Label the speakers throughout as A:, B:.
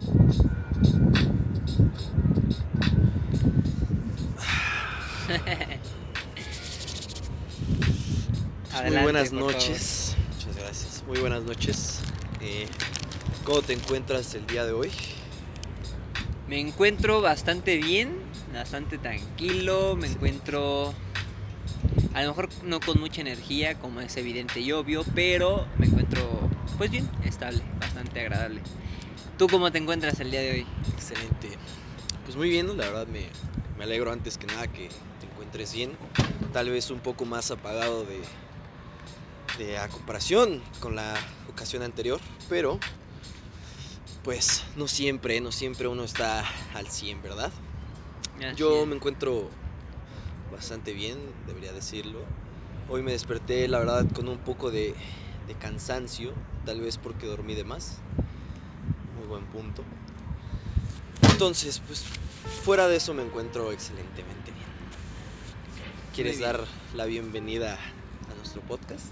A: Muy buenas noches. Muchas gracias. Muy buenas noches. Eh, ¿Cómo te encuentras el día de hoy?
B: Me encuentro bastante bien, bastante tranquilo, me encuentro a lo mejor no con mucha energía, como es evidente y obvio, pero me encuentro pues bien, estable, bastante agradable. ¿Tú cómo te encuentras el día de hoy?
A: Excelente. Pues muy bien, la verdad me, me alegro antes que nada que te encuentres bien. Tal vez un poco más apagado de, de a comparación con la ocasión anterior, pero pues no siempre, no siempre uno está al 100, ¿verdad?
B: Así
A: Yo
B: es.
A: me encuentro bastante bien, debería decirlo. Hoy me desperté, la verdad, con un poco de, de cansancio, tal vez porque dormí de más. Buen punto. Entonces, pues fuera de eso me encuentro excelentemente bien. ¿Quieres
B: bien.
A: dar la bienvenida a nuestro podcast?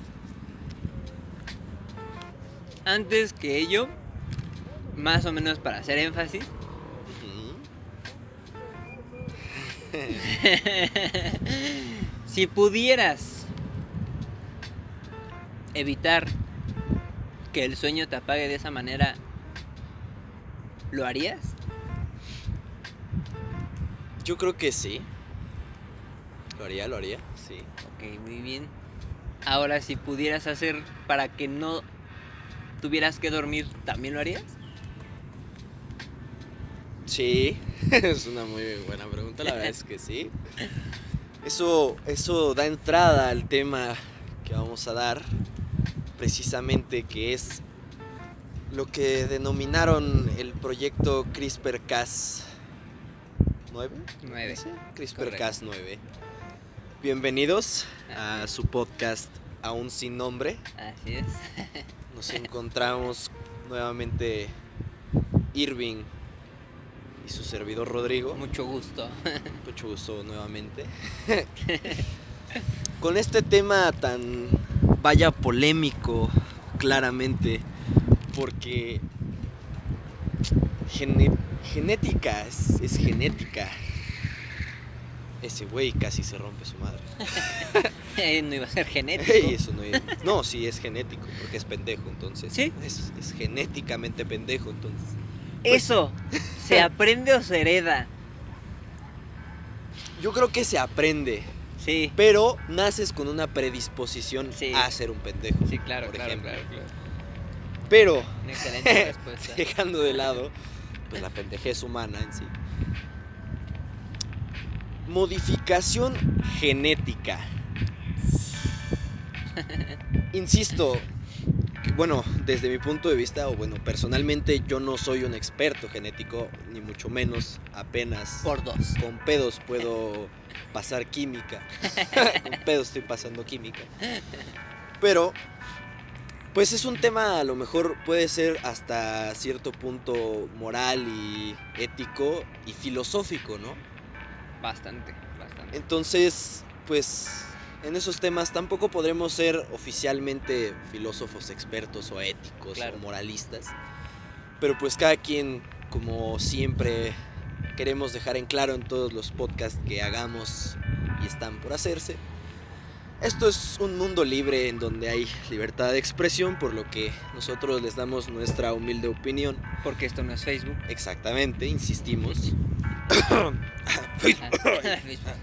B: Antes que ello, más o menos para hacer énfasis, si pudieras evitar que el sueño te apague de esa manera, ¿lo harías?
A: Yo creo que sí. Lo haría, lo haría, sí.
B: Ok, muy bien. Ahora, si pudieras hacer para que no tuvieras que dormir, ¿también lo harías?
A: Sí, es una muy buena pregunta, la verdad es que sí. Eso, eso da entrada al tema que vamos a dar, precisamente que es lo que denominaron el proyecto CRISPR-Cas 9.
B: Nueve.
A: ¿Sí? CRISPR-Cas 9. Bienvenidos a su podcast Aún sin nombre.
B: Así es.
A: Nos encontramos nuevamente Irving y su servidor Rodrigo.
B: Mucho gusto.
A: Mucho gusto nuevamente. Con este tema tan vaya polémico, claramente, porque gene- genética es, es genética. Ese güey casi se rompe su madre.
B: No iba a ser genético.
A: Ey, eso no, no, sí es genético, porque es pendejo, entonces.
B: Sí.
A: Es, es genéticamente pendejo, entonces. Pues
B: Eso, ¿se aprende o se hereda?
A: Yo creo que se aprende,
B: Sí.
A: pero naces con una predisposición
B: Sí.
A: a ser un pendejo.
B: Sí, claro,
A: por
B: claro,
A: ejemplo.
B: claro, claro.
A: Pero,
B: Una excelente respuesta.
A: dejando de lado pues, la pendejez humana en sí. Modificación genética. Insisto, bueno, desde mi punto de vista, o bueno, personalmente yo no soy un experto genético, ni mucho menos, apenas
B: Por dos.
A: con pedos puedo pasar química. con pedos estoy pasando química. Pero, pues es un tema a lo mejor puede ser hasta cierto punto moral y ético y filosófico, ¿no?
B: Bastante, bastante.
A: Entonces, pues en esos temas tampoco podremos ser oficialmente filósofos expertos o éticos
B: Claro.
A: o moralistas. Pero pues cada quien, como siempre, queremos dejar en claro en todos los podcasts que hagamos y están por hacerse. Esto es un mundo libre en donde hay libertad de expresión, por lo que nosotros les damos nuestra humilde opinión.
B: Porque esto no es Facebook.
A: Exactamente, insistimos.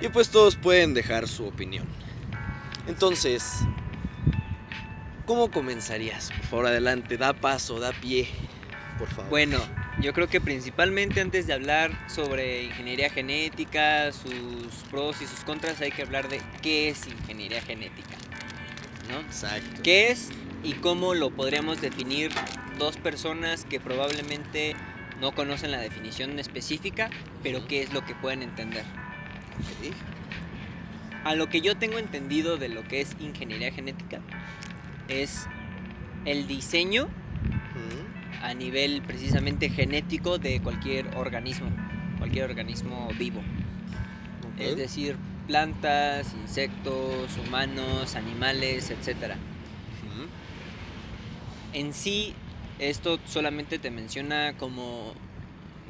A: Y pues todos pueden dejar su opinión. Entonces, ¿cómo comenzarías? Por favor, adelante, da paso, da pie, por favor.
B: Bueno, yo creo que principalmente antes de hablar sobre ingeniería genética, sus pros y sus contras, hay que hablar de qué es ingeniería genética. ¿No?
A: Exacto.
B: ¿Qué es y cómo lo podríamos definir dos personas que probablemente no conocen la definición específica, pero qué es lo que pueden entender?
A: Ok.
B: A lo que yo tengo entendido de lo que es ingeniería genética es el diseño. A nivel precisamente genético de cualquier organismo, cualquier organismo vivo. Es decir, plantas, insectos, humanos, animales, etc. En sí, Esto solamente te menciona como,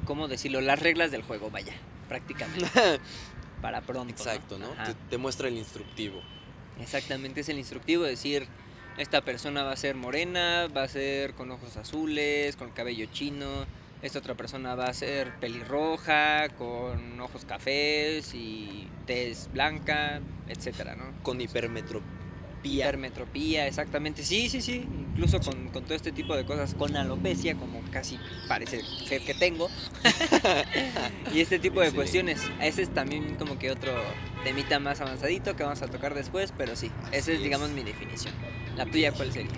B: ¿cómo decirlo? Las reglas del juego, vaya, prácticamente. para pronto.
A: Exacto, ¿no? Te, te, muestra el instructivo.
B: Exactamente, es el instructivo, decir, esta persona va a ser morena, va a ser con ojos azules, con cabello chino, esta otra persona va a ser pelirroja, con ojos cafés y tez blanca, etcétera, ¿no?
A: Con hipermetropía.
B: Hipermetropía, exactamente. Sí, sí, sí. Incluso con, todo este tipo de cosas, con alopecia, como casi parece ser que tengo. y este tipo de cuestiones. Ese es también como que otro temita más avanzadito que vamos a tocar después, pero sí, esa es, digamos, mi definición. ¿La tuya cuál sería?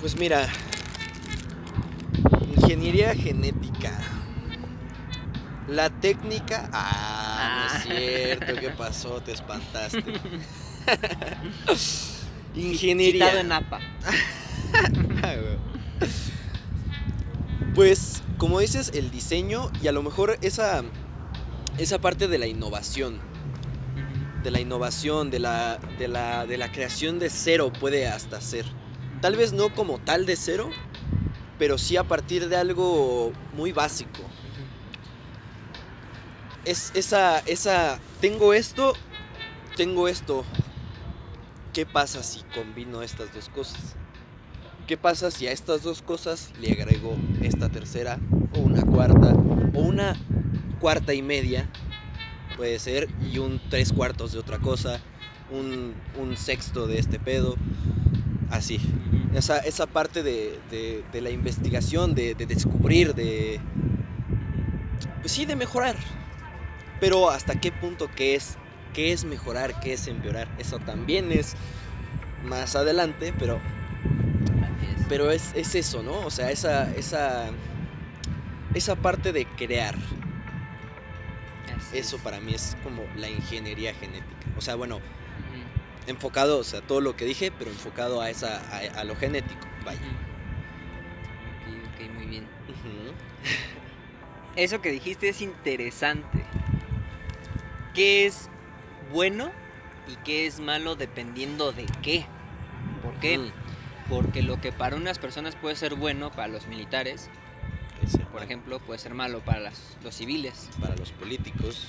A: Pues mira, Ingeniería genética. La técnica. Ah, no es ah. cierto. ¿Qué pasó? Te espantaste. Ingeniería.
B: en APA.
A: pues, como dices, el diseño y a lo mejor esa, esa parte de la innovación. De la innovación, de la, de la, de la creación de cero puede hasta ser. Tal vez no como tal de cero, pero sí a partir de algo muy básico. Es esa, esa, tengo esto, tengo esto. ¿Qué pasa si combino estas dos cosas? ¿Qué pasa si a estas dos cosas le agrego esta tercera o una cuarta o una cuarta y media? Puede ser y un tres cuartos de otra cosa, un, un sexto de este pedo, así esa, esa parte de, de, la investigación, de, de, descubrir, de... Pues sí, de mejorar. Pero hasta qué punto qué es, qué es mejorar, qué es empeorar. Eso también es más adelante, pero... Pero es, es eso, ¿no? O sea, esa, esa, esa parte de crear. Eso para mí es como la ingeniería genética. O sea, bueno, enfocado, o sea, todo lo que dije, pero enfocado a esa a, lo genético, vaya.
B: Ok, muy bien. Eso que dijiste es interesante. ¿Qué es bueno y qué es malo dependiendo de qué? ¿Por qué? Mm. Porque lo que para unas personas puede ser bueno, para los militares, por ejemplo, puede ser malo para los civiles.
A: Para los políticos.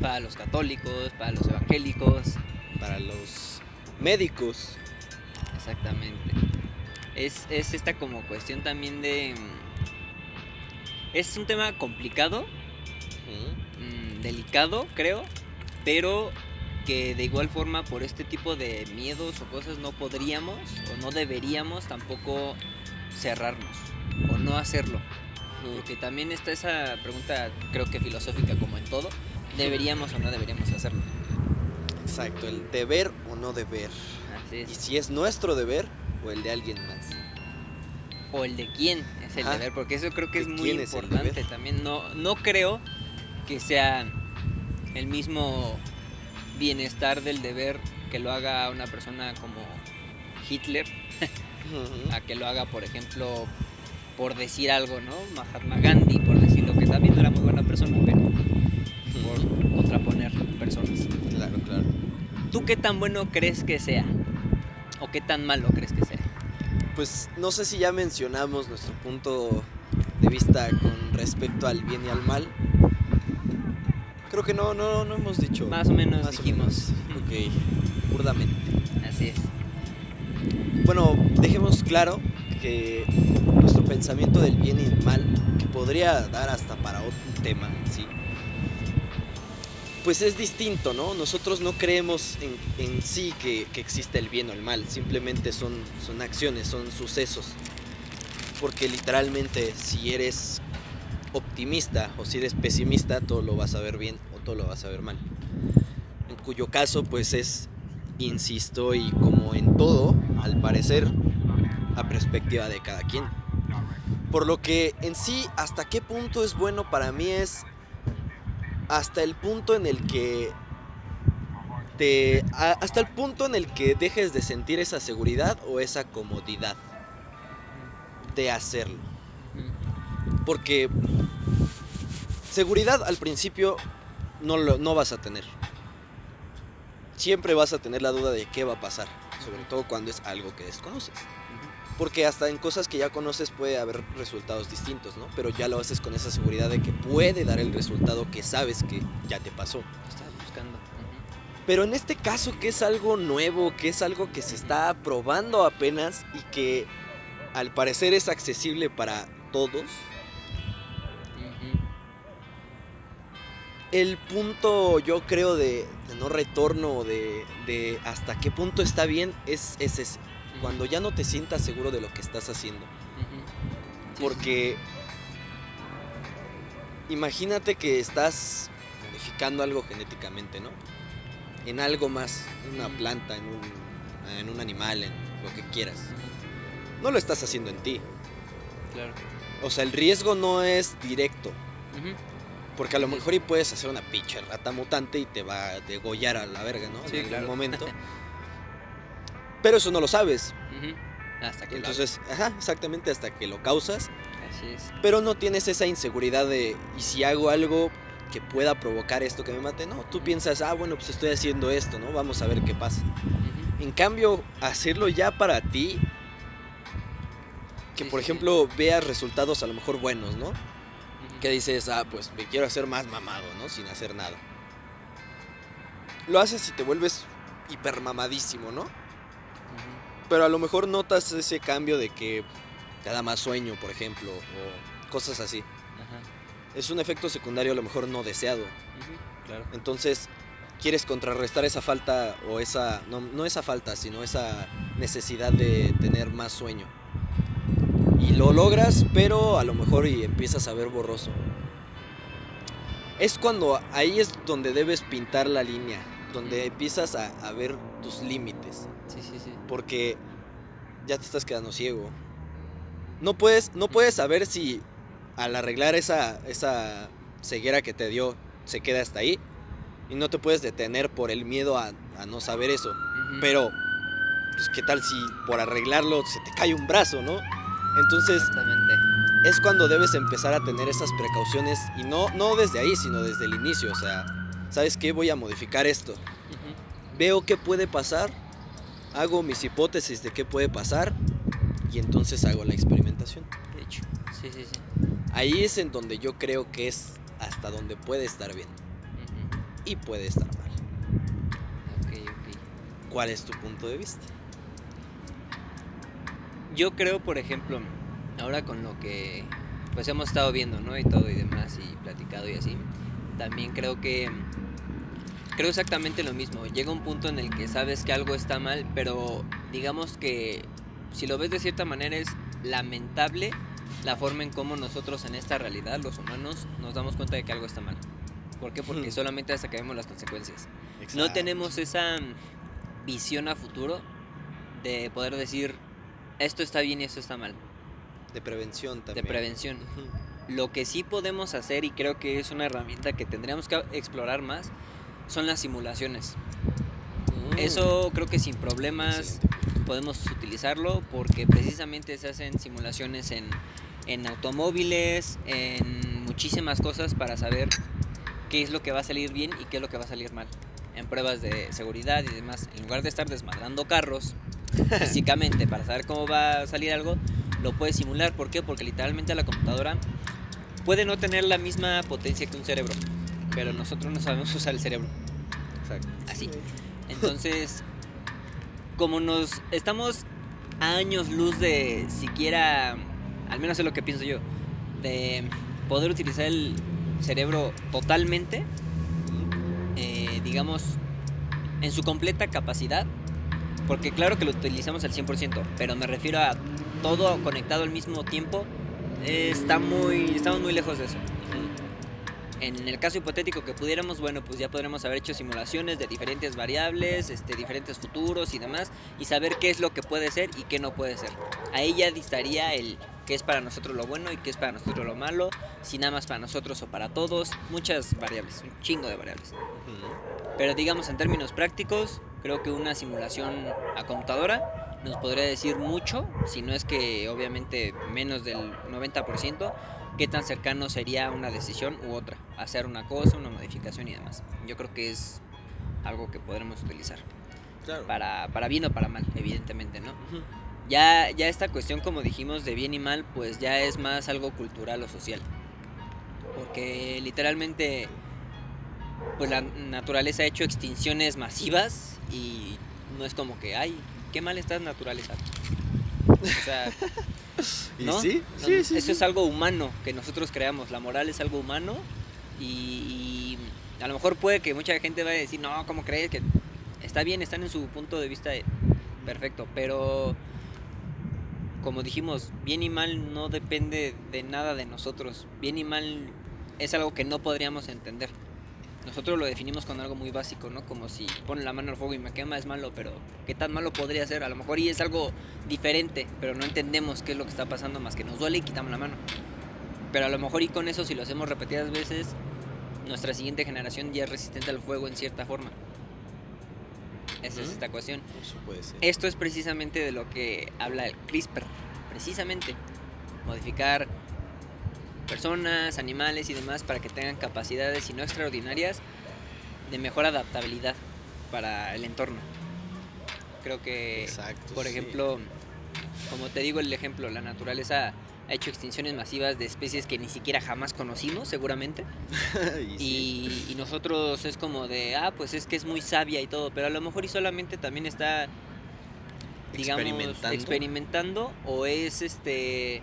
B: Para los católicos, para los evangélicos,
A: para los médicos.
B: Exactamente. Es, esta como cuestión también de... Mm, es un tema complicado, mm, delicado creo, pero que de igual forma por este tipo de miedos o cosas no podríamos o no deberíamos tampoco cerrarnos o no hacerlo. Porque también está esa pregunta creo que filosófica como en todo, ¿deberíamos o no deberíamos hacerlo?
A: Exacto, el deber o no deber. Y si es nuestro deber o el de alguien más.
B: O el de quién es el deber, porque eso creo que es muy importante también. No, no creo que sea el mismo bienestar del deber que lo haga una persona como Hitler, a que lo haga, por ejemplo, por decir algo, ¿no? Mahatma Gandhi, por decir lo que también era muy buena persona, pero por contraponer personas.
A: Claro, claro.
B: ¿Tú qué tan bueno crees que sea? ¿O qué tan malo crees que sea?
A: Pues no sé si ya mencionamos nuestro punto de vista con respecto al bien y al mal. Creo que no, no, no hemos dicho.
B: Más o menos dijimos.
A: Ok, burdamente.
B: Así es.
A: Bueno, dejemos claro que nuestro pensamiento del bien y el mal, que podría dar hasta para otro tema, ¿sí? pues es distinto, ¿no? Nosotros no creemos en, sí que, existe el bien o el mal, simplemente son, son acciones, son sucesos. Porque literalmente si eres optimista o si eres pesimista, todo lo vas a ver bien o todo lo vas a ver mal. En cuyo caso, pues es, insisto, y como en todo, al parecer, a perspectiva de cada quien. Por lo que en sí, hasta qué punto es bueno para mí es hasta el punto en el que te, hasta el punto en el que dejes de sentir esa seguridad o esa comodidad de hacerlo. Porque seguridad al principio no, no vas a tener. Siempre vas a tener la duda de qué va a pasar, sobre todo cuando es algo que desconoces. Porque hasta en cosas que ya conoces puede haber resultados distintos, ¿no? Pero ya lo haces con esa seguridad de que puede dar el resultado que sabes que ya te pasó.
B: Estás buscando.
A: Pero en este caso que es algo nuevo, que es algo que se está probando apenas y que al parecer es accesible para todos, el punto yo creo de, de no retorno de, de hasta qué punto está bien es, es ese. Cuando ya no te sientas seguro de lo que estás haciendo.
B: Sí,
A: Porque imagínate que estás modificando algo genéticamente, ¿no? En algo más, en una planta, en un, en un animal, en lo que quieras. No lo estás haciendo en ti.
B: Claro.
A: O sea, el riesgo no es directo. Porque a lo mejor y puedes hacer una pinche rata mutante y te va a degollar a la verga, ¿no?
B: Sí,
A: en algún
B: claro.
A: momento. Pero eso no lo sabes.
B: Ujú. Hasta que lo
A: Entonces, ajá, exactamente hasta que lo causas.
B: Así es.
A: Pero no tienes esa inseguridad de, ¿y si hago algo que pueda provocar esto que me mate? No, tú piensas, ah, bueno, pues estoy haciendo esto, ¿no? Vamos a ver qué pasa. En cambio, hacerlo ya para ti, que
B: Sí,
A: por
B: sí, sí.
A: ejemplo veas resultados a lo mejor buenos, ¿no? Que dices, ah, pues me quiero hacer más mamado, ¿no? Sin hacer nada. Lo haces y te vuelves hiper mamadísimo, ¿no? Pero a lo mejor notas ese cambio de que te da más sueño, por ejemplo, o cosas así.
B: Ajá.
A: Es un efecto secundario a lo mejor no deseado.
B: Claro.
A: Entonces, quieres contrarrestar esa falta o esa, no, no esa falta, sino esa necesidad de tener más sueño. Y lo logras, pero a lo mejor y empiezas a ver borroso. Es cuando ahí es donde debes pintar la línea, donde empiezas a, a ver tus límites,
B: Sí, sí, sí.
A: porque ya te estás quedando ciego. No puedes, no puedes saber si al arreglar esa, esa ceguera que te dio se queda hasta ahí y no te puedes detener por el miedo a, a no saber eso.
B: Ujú.
A: Pero, pues, ¿qué tal si por arreglarlo se te cae un brazo, no? Entonces, es cuando debes empezar a tener esas precauciones y no, no desde ahí, sino desde el inicio. O sea, ¿sabes qué? Voy a modificar esto.
B: Ujú.
A: Veo qué puede pasar, hago mis hipótesis de qué puede pasar y entonces hago la experimentación.
B: De hecho. Sí, sí, sí.
A: Ahí es en donde yo creo que es hasta donde puede estar bien y puede estar mal.
B: Ok, ok.
A: ¿Cuál es tu punto de vista?
B: Yo creo, por ejemplo, ahora con lo que pues hemos estado viendo, ¿no? Y todo y demás y platicado y así, también creo que creo exactamente lo mismo. Llega un punto en el que sabes que algo está mal, pero digamos que si lo ves de cierta manera es lamentable la forma en cómo nosotros en esta realidad, los humanos, nos damos cuenta de que algo está mal. ¿Por qué? Porque
A: Hmm.
B: solamente hasta que vemos las consecuencias. No
A: Exacto.
B: tenemos esa visión a futuro de poder decir esto está bien y esto está mal,
A: de prevención
B: de
A: también.
B: prevención.
A: Ujú.
B: Lo que sí podemos hacer y creo que es una herramienta que tendríamos que explorar más son las simulaciones.
A: Mm.
B: Eso creo que sin problemas podemos utilizarlo porque precisamente se hacen simulaciones en, en automóviles, en muchísimas cosas para saber qué es lo que va a salir bien y qué es lo que va a salir mal. En pruebas de seguridad y demás. En lugar de estar desmadrando carros físicamente para saber cómo va a salir algo, lo puedes simular. ¿Por qué? Porque literalmente la computadora puede no tener la misma potencia que un cerebro, pero nosotros no sabemos usar el cerebro.
A: Exacto.
B: Así. Entonces, como nos estamos a años luz de siquiera, al menos es lo que pienso yo, de poder utilizar el cerebro totalmente, eh, digamos, en su completa capacidad, porque claro que lo utilizamos al 100%, pero me refiero a todo conectado al mismo tiempo, eh, está muy, estamos muy lejos de eso. En el caso hipotético que pudiéramos, bueno, pues ya podremos haber hecho simulaciones de diferentes variables, este, diferentes futuros y demás, y saber qué es lo que puede ser y qué no puede ser. Ahí ya distaría el qué es para nosotros lo bueno y qué es para nosotros lo malo, si nada más para nosotros o para todos, muchas variables, un chingo de variables. Pero digamos en términos prácticos, creo que una simulación a computadora nos podría decir mucho, si no es que obviamente menos del 90%, qué tan cercano sería una decisión u otra, hacer una cosa, una modificación y demás. Yo creo que es algo que podremos utilizar,
A: Claro.
B: para, para bien o para mal, evidentemente, ¿no? Ya, ya esta cuestión, como dijimos, de bien y mal, pues ya es más algo cultural o social. Porque literalmente, pues la naturaleza ha hecho extinciones masivas y no es como que, ay, qué mal estás naturaleza. O sea,
A: ¿Y
B: ¿no?
A: sí?
B: No,
A: Sí, sí,
B: Eso
A: sí.
B: es algo humano que nosotros creamos. La moral es algo humano y, y a lo mejor puede que mucha gente vaya a decir, no, ¿cómo crees? Que está bien, están en su punto de vista perfecto, pero como dijimos, bien y mal no depende de nada de nosotros. Bien y mal es algo que no podríamos entender. Nosotros lo definimos con algo muy básico, ¿no? Como si pone la mano al fuego y me quema es malo, pero ¿qué tan malo podría ser? A lo mejor y es algo diferente, pero no entendemos qué es lo que está pasando más que nos duele y quitamos la mano. Pero a lo mejor y con eso si lo hacemos repetidas veces, nuestra siguiente generación ya es resistente al fuego en cierta forma. Esa es esta cuestión.
A: Eso puede ser.
B: Esto es precisamente de lo que habla el CRISPR, precisamente. Modificar personas, animales y demás para que tengan capacidades, y no extraordinarias, de mejor adaptabilidad para el entorno. Creo que,
A: Exacto.
B: por
A: sí.
B: ejemplo, como te digo el ejemplo, la naturaleza ha hecho extinciones masivas de especies que ni siquiera jamás conocimos, seguramente.
A: Y sí.
B: Y, y nosotros es como de, ah, pues es que es muy sabia y todo, pero a lo mejor y solamente también está, digamos,
A: Experimentando.
B: experimentando, o es este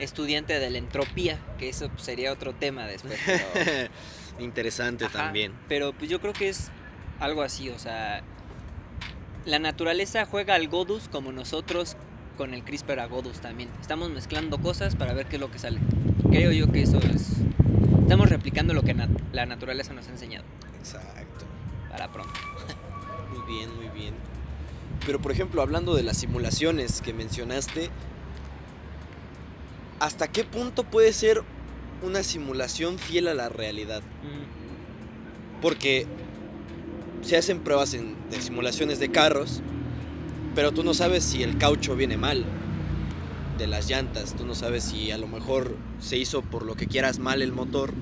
B: estudiante de la entropía, que eso pues, sería otro tema después. Pero,
A: Interesante
B: Ajá,
A: también.
B: pero pues yo creo que es algo así, o sea, la naturaleza juega al Godus como nosotros con el CRISPR a Godus también. Estamos mezclando cosas para ver qué es lo que sale. Creo yo que eso es... Estamos replicando lo que nat- la naturaleza nos ha enseñado.
A: Exacto.
B: Para pronto.
A: Muy bien, muy bien. Pero por ejemplo, hablando de las simulaciones que mencionaste, ¿hasta qué punto puede ser una simulación fiel a la realidad? Porque se hacen pruebas en- de simulaciones de carros, pero tú no sabes si el caucho viene mal de las llantas, tú no sabes si a lo mejor se hizo por lo que quieras mal el motor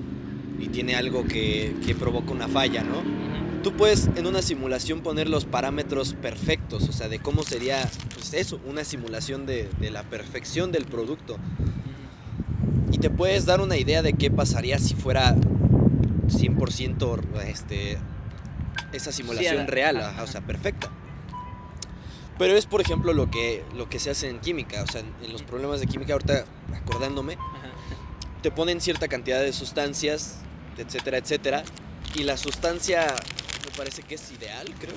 A: y tiene algo que, que provoca una falla, ¿no? Tú puedes en una simulación poner los parámetros perfectos, o sea, de cómo sería, pues eso, una simulación de, de la perfección del producto. Y te puedes dar una idea de qué pasaría si fuera 100% este, esa simulación real,
B: ajá,
A: o sea, perfecta. Pero es, por ejemplo, lo que, lo que se hace en química, o sea, en, en los problemas de química, ahorita acordándome,
B: Ajá.
A: te ponen cierta cantidad de sustancias, etcétera, etcétera, y la sustancia me parece que es ideal, creo.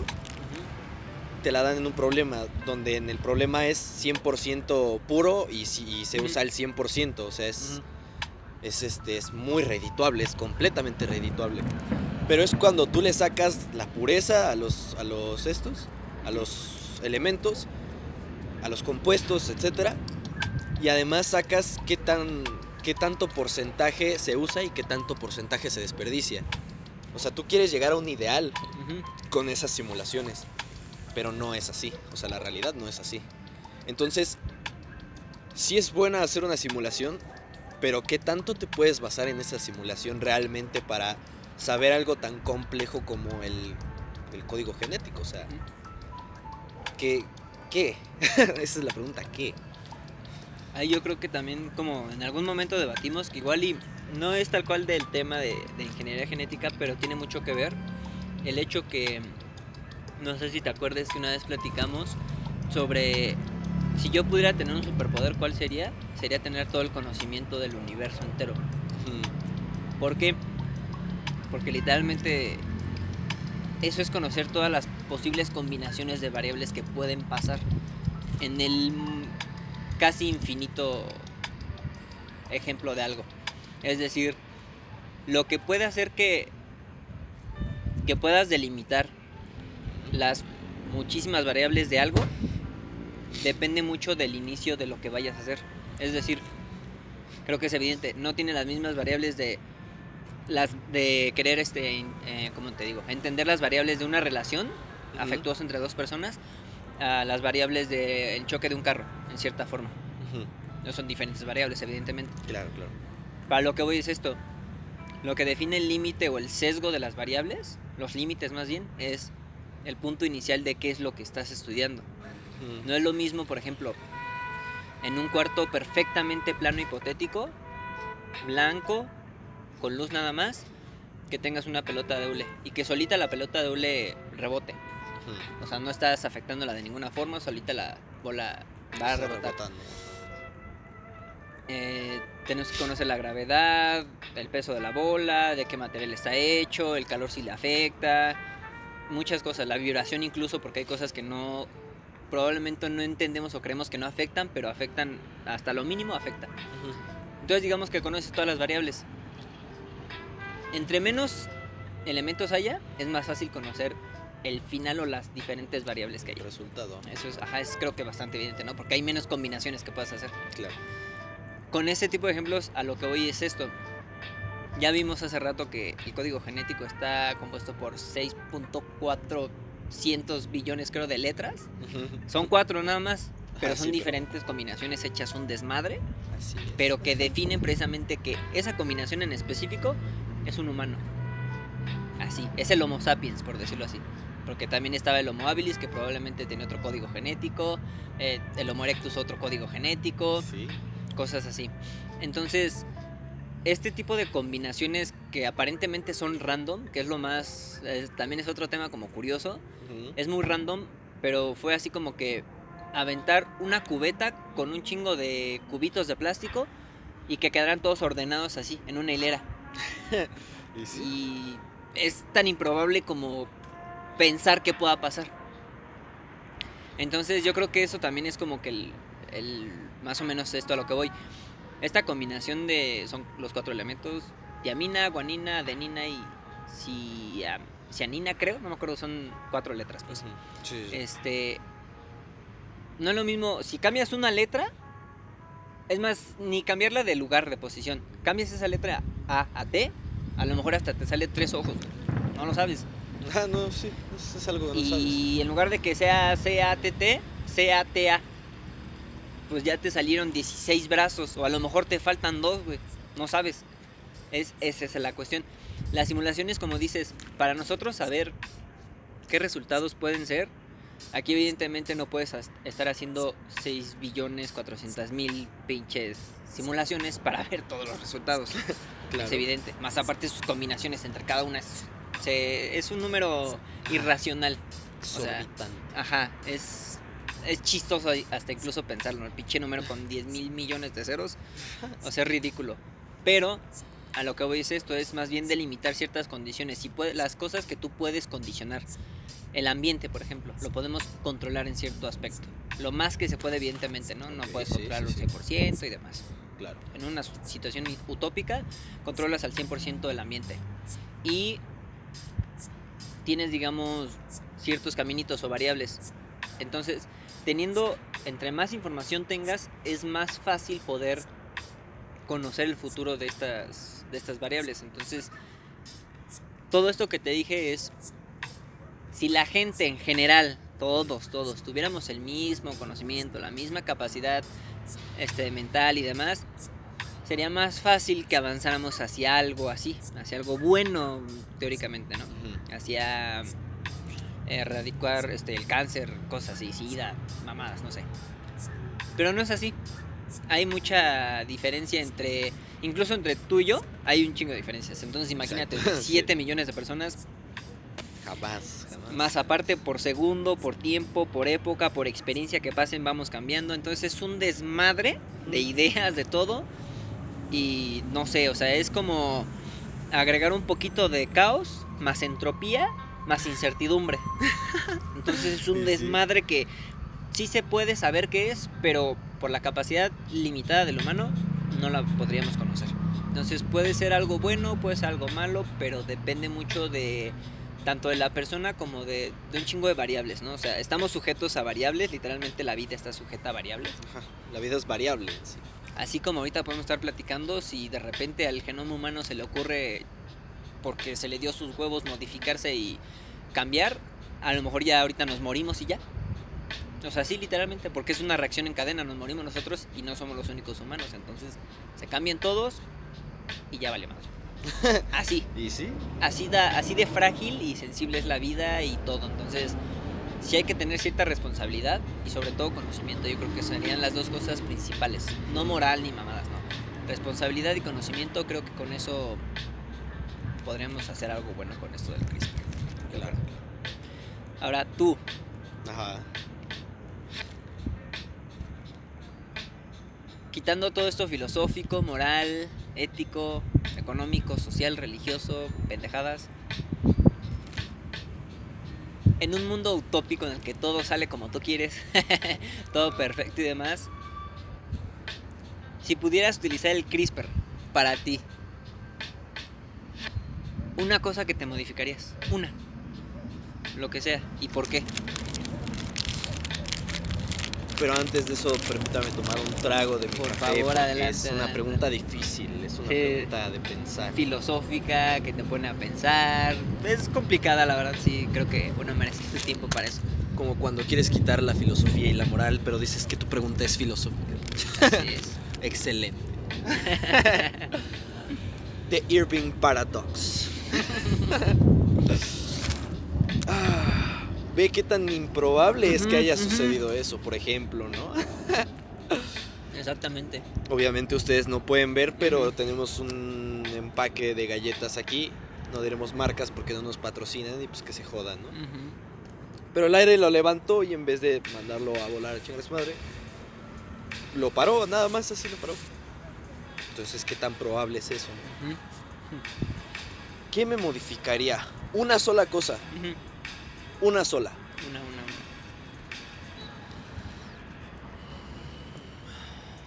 A: Te la dan en un problema, donde en el problema es 100% puro y, si- y se usa el 100%, o sea, es, es, este, es muy redituable, es completamente redituable. Pero es cuando tú le sacas la pureza a los, a los estos, a los elementos, a los compuestos, etcétera, y además sacas qué tan qué tanto porcentaje se usa y qué tanto porcentaje se desperdicia. O sea, tú quieres llegar a un ideal
B: Ujú.
A: con esas simulaciones, pero no es así, o sea, la realidad no es así. Entonces, sí es buena hacer una simulación, pero ¿qué tanto te puedes basar en esa simulación realmente para saber algo tan complejo como el, el código genético? O sea, ¿qué? ¿Qué? Esa es la pregunta, ¿qué?
B: Ahí yo creo que también como en algún momento debatimos que igual y no es tal cual del tema de, de ingeniería genética, pero tiene mucho que ver el hecho que, no sé si te acuerdas que una vez platicamos sobre si yo pudiera tener un superpoder, ¿cuál sería? Sería tener todo el conocimiento del universo entero.
A: Mm,
B: ¿Por qué? Porque literalmente eso es conocer todas las posibles combinaciones de variables que pueden pasar en el casi infinito ejemplo de algo. Es decir, lo que puede hacer que que puedas delimitar las muchísimas variables de algo depende mucho del inicio de lo que vayas a hacer. Es decir, creo que es evidente, no tiene las mismas variables de las de querer este eh, ¿cómo te digo? entender las variables de una relación afectuosa entre dos personas a las variables del choque de un carro, en cierta forma. No son diferentes variables, evidentemente.
A: Claro, claro.
B: Para lo que voy es esto. Lo que define el límite o el sesgo de las variables, los límites más bien, es el punto inicial de qué es lo que estás estudiando.
A: Mm,
B: No es lo mismo, por ejemplo, en un cuarto perfectamente plano hipotético, blanco, con luz nada más, que tengas una pelota de hule y que solita la pelota de hule rebote. O sea, no estás afectándola de ninguna forma, solita la bola va a rebotar. Eh, tenemos que conocer la gravedad, el peso de la bola, de qué material está hecho, el calor si le afecta, muchas cosas, la vibración incluso, porque hay cosas que no probablemente no entendemos o creemos que no afectan, pero afectan hasta lo mínimo afecta. Entonces digamos que conoces todas las variables. Entre menos elementos haya, es más fácil conocer el final o las diferentes variables que hay.
A: El resultado.
B: Eso es, ajá, es creo que bastante evidente, ¿no? Porque hay menos combinaciones que puedas hacer.
A: Claro.
B: Con ese tipo de ejemplos, a lo que voy es esto. Ya vimos hace rato que el código genético está compuesto por 6.400 billones, creo, de letras. Son cuatro nada más, pero
A: Ajá,
B: son
A: sí, pero-
B: diferentes combinaciones hechas un desmadre,
A: Así
B: pero que definen precisamente que esa combinación en específico es un humano. Así, es el Homo sapiens, por decirlo así. Porque también estaba el Homo habilis, que probablemente tenía otro código genético, eh, el Homo erectus otro código genético,
A: Sí.
B: cosas así. Entonces, este tipo de combinaciones que aparentemente son random, que es lo más, eh, también es otro tema como curioso, es muy random, pero fue así como que aventar una cubeta con un chingo de cubitos de plástico y que quedaran todos ordenados así, en una hilera.
A: Y sí.
B: Y es tan improbable como pensar que pueda pasar. Entonces yo creo que eso también es como que el, el- más o menos esto a lo que voy. Esta combinación de son los cuatro elementos, tiamina, guanina, adenina y ciam- cianina creo, no me acuerdo, son cuatro letras pues.
A: Sí, sí.
B: Este no es lo mismo si cambias una letra es más ni cambiarla de lugar de posición, cambias esa letra A a T, a lo mejor hasta te sale tres ojos. No lo sabes.
A: Ah, no, sí. Es, es algo que no sabes.
B: Y en lugar de que sea C-A-T-T, C-A-T-A. Pues ya te salieron 16 brazos. O a lo mejor te faltan dos, güey. No sabes. Es, esa es la cuestión. Las simulaciones, como dices, para nosotros saber qué resultados pueden ser. Aquí evidentemente no puedes estar haciendo 6 billones 400 mil pinches simulaciones para ver todos los resultados.
A: Claro.
B: Es evidente. Más aparte sus combinaciones entre cada una es, se- es un número irracional. sea,
A: Exorbitante.
B: Ajá, es, es chistoso hasta incluso pensarlo. El pinche número con 10 mil millones de ceros. O sea, es ridículo. Pero a lo que voy es esto, es más bien delimitar ciertas condiciones. Si puede, las cosas que tú puedes condicionar. El ambiente, por ejemplo, lo podemos controlar en cierto aspecto. Lo más que se puede, evidentemente, ¿no? No
A: Ok,
B: puedes
A: sí,
B: controlarlo
A: sí,
B: un
A: sí.
B: 100% y demás
A: Claro.
B: en una situación utópica, controlas al 100% el ambiente. Y tienes, digamos, ciertos caminitos o variables. Entonces, teniendo, entre más información tengas, es más fácil poder conocer el futuro de estas, de estas variables. Entonces, todo esto que te dije es, si la gente en general, todos, todos, tuviéramos el mismo conocimiento, la misma capacidad este, mental y demás, sería más fácil que avanzáramos hacia algo así, hacia algo bueno, teóricamente, ¿no? Hacia erradicar este, el cáncer, cosas así, sida, mamadas, no sé. Pero no es así. Hay mucha diferencia entre, incluso entre tú y yo, hay un chingo de diferencias. Entonces imagínate,
A: Exacto,
B: 7
A: sí.
B: millones de personas,
A: Jamás, jamás.
B: más aparte por segundo, por tiempo, por época, por experiencia que pasen, vamos cambiando. Entonces es un desmadre de ideas, de todo. Y no sé, o sea, es como agregar un poquito de caos, más entropía, más incertidumbre. Entonces es un
A: Sí, sí.
B: desmadre que sí se puede saber qué es, pero por la capacidad limitada del humano no la podríamos conocer. Entonces puede ser algo bueno, puede ser algo malo, pero depende mucho de tanto de la persona como de, de un chingo de variables, ¿no? O sea, estamos sujetos a variables, literalmente la vida está sujeta a variables.
A: Ajá, La vida es variable. sí.
B: Así como ahorita podemos estar platicando, si de repente al genoma humano se le ocurre, porque se le dio sus huevos, modificarse y cambiar, a lo mejor ya ahorita nos morimos y ya. O sea, sí, literalmente, porque es una reacción en cadena, nos morimos nosotros y no somos los únicos humanos. Entonces, se cambian todos y ya vale madre. Así,
A: ¿Y sí?
B: así, da, así de frágil y sensible es la vida y todo. Entonces, sí hay que tener cierta responsabilidad y sobre todo conocimiento. Yo creo que serían las dos cosas principales. No moral ni mamadas, no. Responsabilidad y conocimiento, creo que con eso podríamos hacer algo bueno con esto del CRISPR.
A: Claro.
B: Ahora tú,
A: Ajá.
B: quitando todo esto filosófico, moral, ético, económico, social, religioso, pendejadas. En un mundo utópico en el que todo sale como tú quieres, todo perfecto y demás, si pudieras utilizar el CRISPR para ti, una cosa que te modificarías, una, lo que sea, ¿y por qué?
A: Pero antes de eso, permítame tomar un trago de mi
B: Por
A: café,
B: favor, adelante,
A: Es una
B: adelante.
A: pregunta difícil, es una pregunta de pensar.
B: Filosófica, que te pone a pensar, es complicada la verdad, sí, creo que uno merece su tiempo para eso.
A: Como cuando quieres quitar la filosofía y la moral, pero dices que tu pregunta es filosófica.
B: Así es.
A: Excelente. The Irving Paradox. Ah, Ve qué tan improbable es que haya sucedido eso, por ejemplo, ¿no?
B: Exactamente.
A: Obviamente ustedes no pueden ver, pero tenemos un empaque de galletas aquí. No diremos marcas porque no nos patrocinan y pues que se jodan, ¿no? Pero el aire lo levantó y en vez de mandarlo a volar a chingar madre, lo paró, nada más así lo paró. Entonces, ¿qué tan probable es eso? no? ¿Qué me modificaría? Una sola cosa, una sola.
B: Una, una,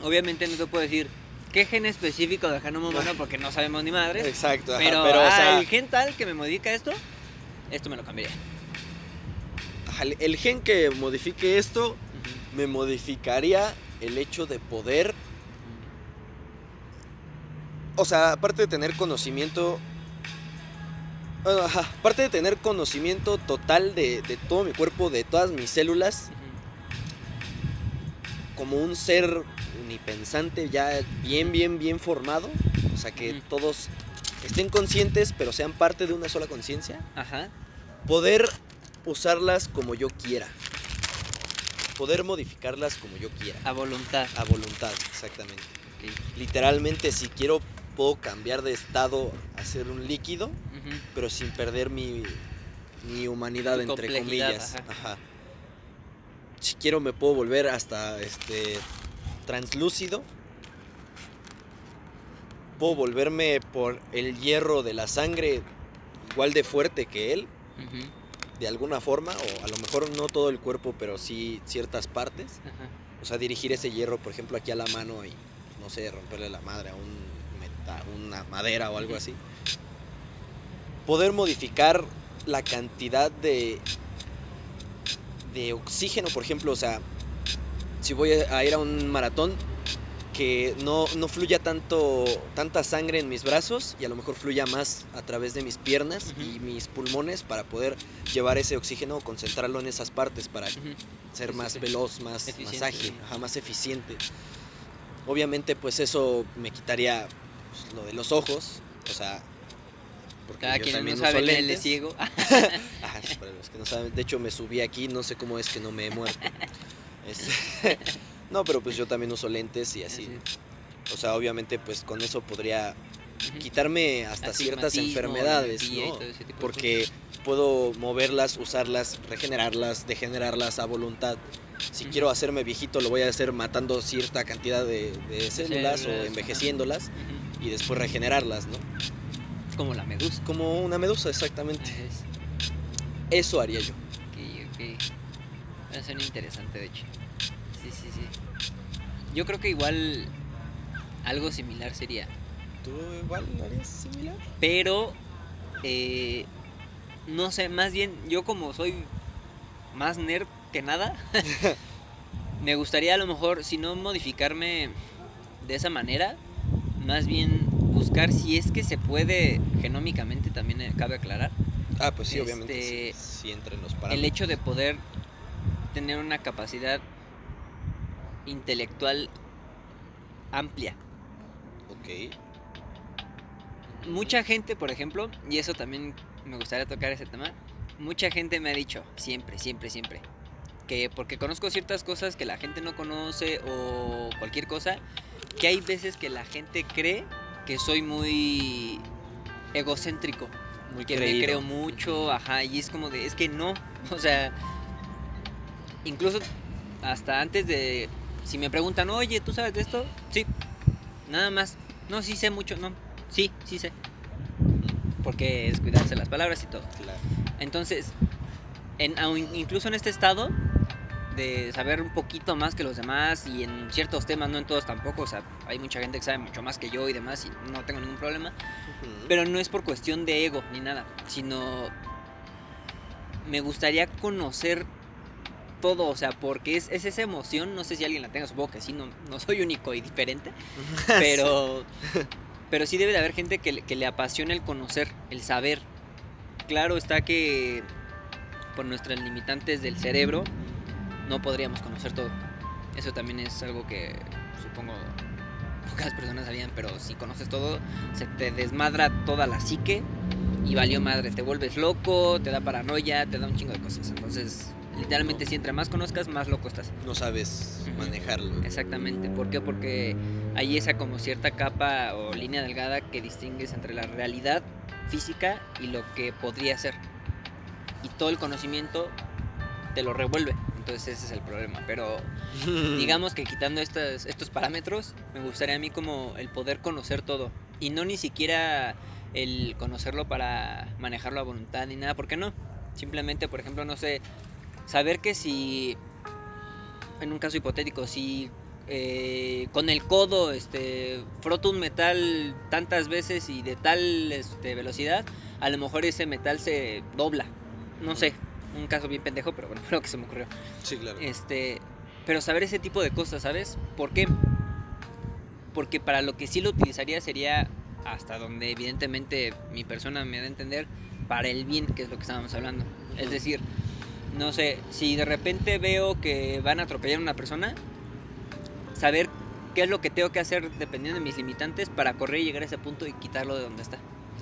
B: una. Obviamente no te puedo decir qué gen específico del genoma humano porque no sabemos ni madres.
A: Exacto, ajá,
B: Pero,
A: pero, o
B: ah,
A: sea,
B: el gen tal que me modifica esto, esto me lo cambiaría.
A: el- gen que modifique esto me modificaría el hecho de poder, o sea, aparte de tener conocimiento, bueno, ajá, aparte de tener conocimiento total de, de todo mi cuerpo, de todas mis células, como un ser unipensante ya bien, bien, bien formado, o sea, que todos estén conscientes, pero sean parte de una sola conciencia,
B: Ajá.
A: poder usarlas como yo quiera, poder modificarlas como yo quiera,
B: A voluntad.
A: a voluntad, exactamente. Literalmente, si quiero, puedo cambiar de estado a ser un líquido, Pero sin perder mi, mi humanidad,
B: Tu
A: entre comillas.
B: ajá.
A: Ajá. Si quiero, me puedo volver hasta este translúcido. Puedo volverme por el hierro de la sangre igual de fuerte que él, de alguna forma, o a lo mejor no todo el cuerpo, pero sí ciertas partes. O sea, dirigir ese hierro, por ejemplo, aquí a la mano y, no sé, romperle la madre a un meta- una madera o algo así. Poder modificar la cantidad de, de oxígeno, por ejemplo, o sea, si voy a ir a un maratón, que no, no fluya tanto, tanta sangre en mis brazos y a lo mejor fluya más a través de mis piernas y mis pulmones para poder llevar ese oxígeno, concentrarlo en esas partes para ser
B: Sí,
A: más
B: sí.
A: veloz, más, más ágil, ajá, más eficiente. Obviamente, pues eso me quitaría pues, lo de los ojos, o sea, porque
B: Cada
A: yo
B: quien no sabe, él es ciego.
A: Para los que no saben, de hecho me subí aquí, no sé cómo es que no me he muerto. Este, no, pero pues yo también uso lentes y así. O sea, obviamente, pues con eso podría quitarme hasta ciertas enfermedades, ¿no? Porque puedo moverlas, usarlas, regenerarlas, degenerarlas a voluntad. Si quiero hacerme viejito, lo voy a hacer matando cierta cantidad de, de células o
B: Ujú.
A: y después regenerarlas, ¿no?
B: Como la medusa.
A: Como una medusa, exactamente.
B: Es-
A: Eso haría yo.
B: Ok, ok. Va a ser interesante, de hecho. Sí, sí, sí. Yo creo que igual algo similar sería.
A: ¿Tú igual harías similar?
B: Pero, eh, no sé, más bien yo como soy más nerd que nada, me gustaría a lo mejor, si no modificarme de esa manera, más bien buscar si es que se puede genómicamente, también eh, cabe aclarar,
A: Ah, pues sí, obviamente.
B: Este,
A: Sí, sí entra en los parámetros.
B: el hecho de poder tener una capacidad intelectual amplia.
A: Ok.
B: Mucha gente, por ejemplo, y eso también me gustaría tocar ese tema, mucha gente me ha dicho, siempre, siempre, siempre, que porque conozco ciertas cosas que la gente no conoce o cualquier cosa, que hay veces que la gente cree que soy muy egocéntrico,
A: Muy
B: que me creo mucho, ajá, y es como de, es que no, o sea, incluso hasta antes de, si me preguntan, oye, ¿tú sabes de esto? Sí, nada más, no, sí sé mucho, no, sí, sí sé, porque es cuidarse las palabras y todo.
A: Claro.
B: Entonces, en, incluso en este estado de saber un poquito más que los demás y en ciertos temas, no en todos tampoco, o sea, hay mucha gente que sabe mucho más que yo y demás y no tengo ningún problema,
A: Ujú.
B: pero no es por cuestión de ego ni nada, sino me gustaría conocer todo, o sea, porque es, es esa emoción, no sé si alguien la tenga, supongo que sí, no, no soy único y diferente, pero, pero sí debe de haber gente que, que le apasiona el conocer, el saber. Claro está que por nuestras limitantes del cerebro no podríamos conocer todo. Eso también es algo que supongo pocas personas harían, pero si conoces todo, se te desmadra toda la psique y valió madre. Te vuelves loco, te da paranoia, te da un chingo de cosas. Entonces, literalmente, si entre más conozcas, más loco estás.
A: No sabes manejarlo.
B: Exactamente, ¿por qué? Porque hay esa como cierta capa o línea delgada que distingues entre la realidad física y lo que podría ser. Y todo el conocimiento te lo revuelve. Entonces ese es el problema. Pero digamos que quitando estas, estos parámetros, me gustaría a mí como el poder conocer todo. Y no ni siquiera el conocerlo para manejarlo a voluntad ni nada, ¿por qué no? Simplemente, por ejemplo, no sé, saber que si, en un caso hipotético, si eh, con el codo este, froto un metal tantas veces y de tal este, velocidad, a lo mejor ese metal se dobla. No sé, un caso bien pendejo, pero bueno, fue lo que se me ocurrió.
A: Sí, claro.
B: Este, pero saber ese tipo de cosas, ¿sabes? ¿Por qué? Porque para lo que sí lo utilizaría sería hasta donde evidentemente mi persona me da a entender para el bien, que es lo que estábamos hablando. Es decir, no sé, si de repente veo que van a atropellar a una persona, saber qué es lo que tengo que hacer dependiendo de mis limitantes para correr y llegar a ese punto y quitarlo de donde está.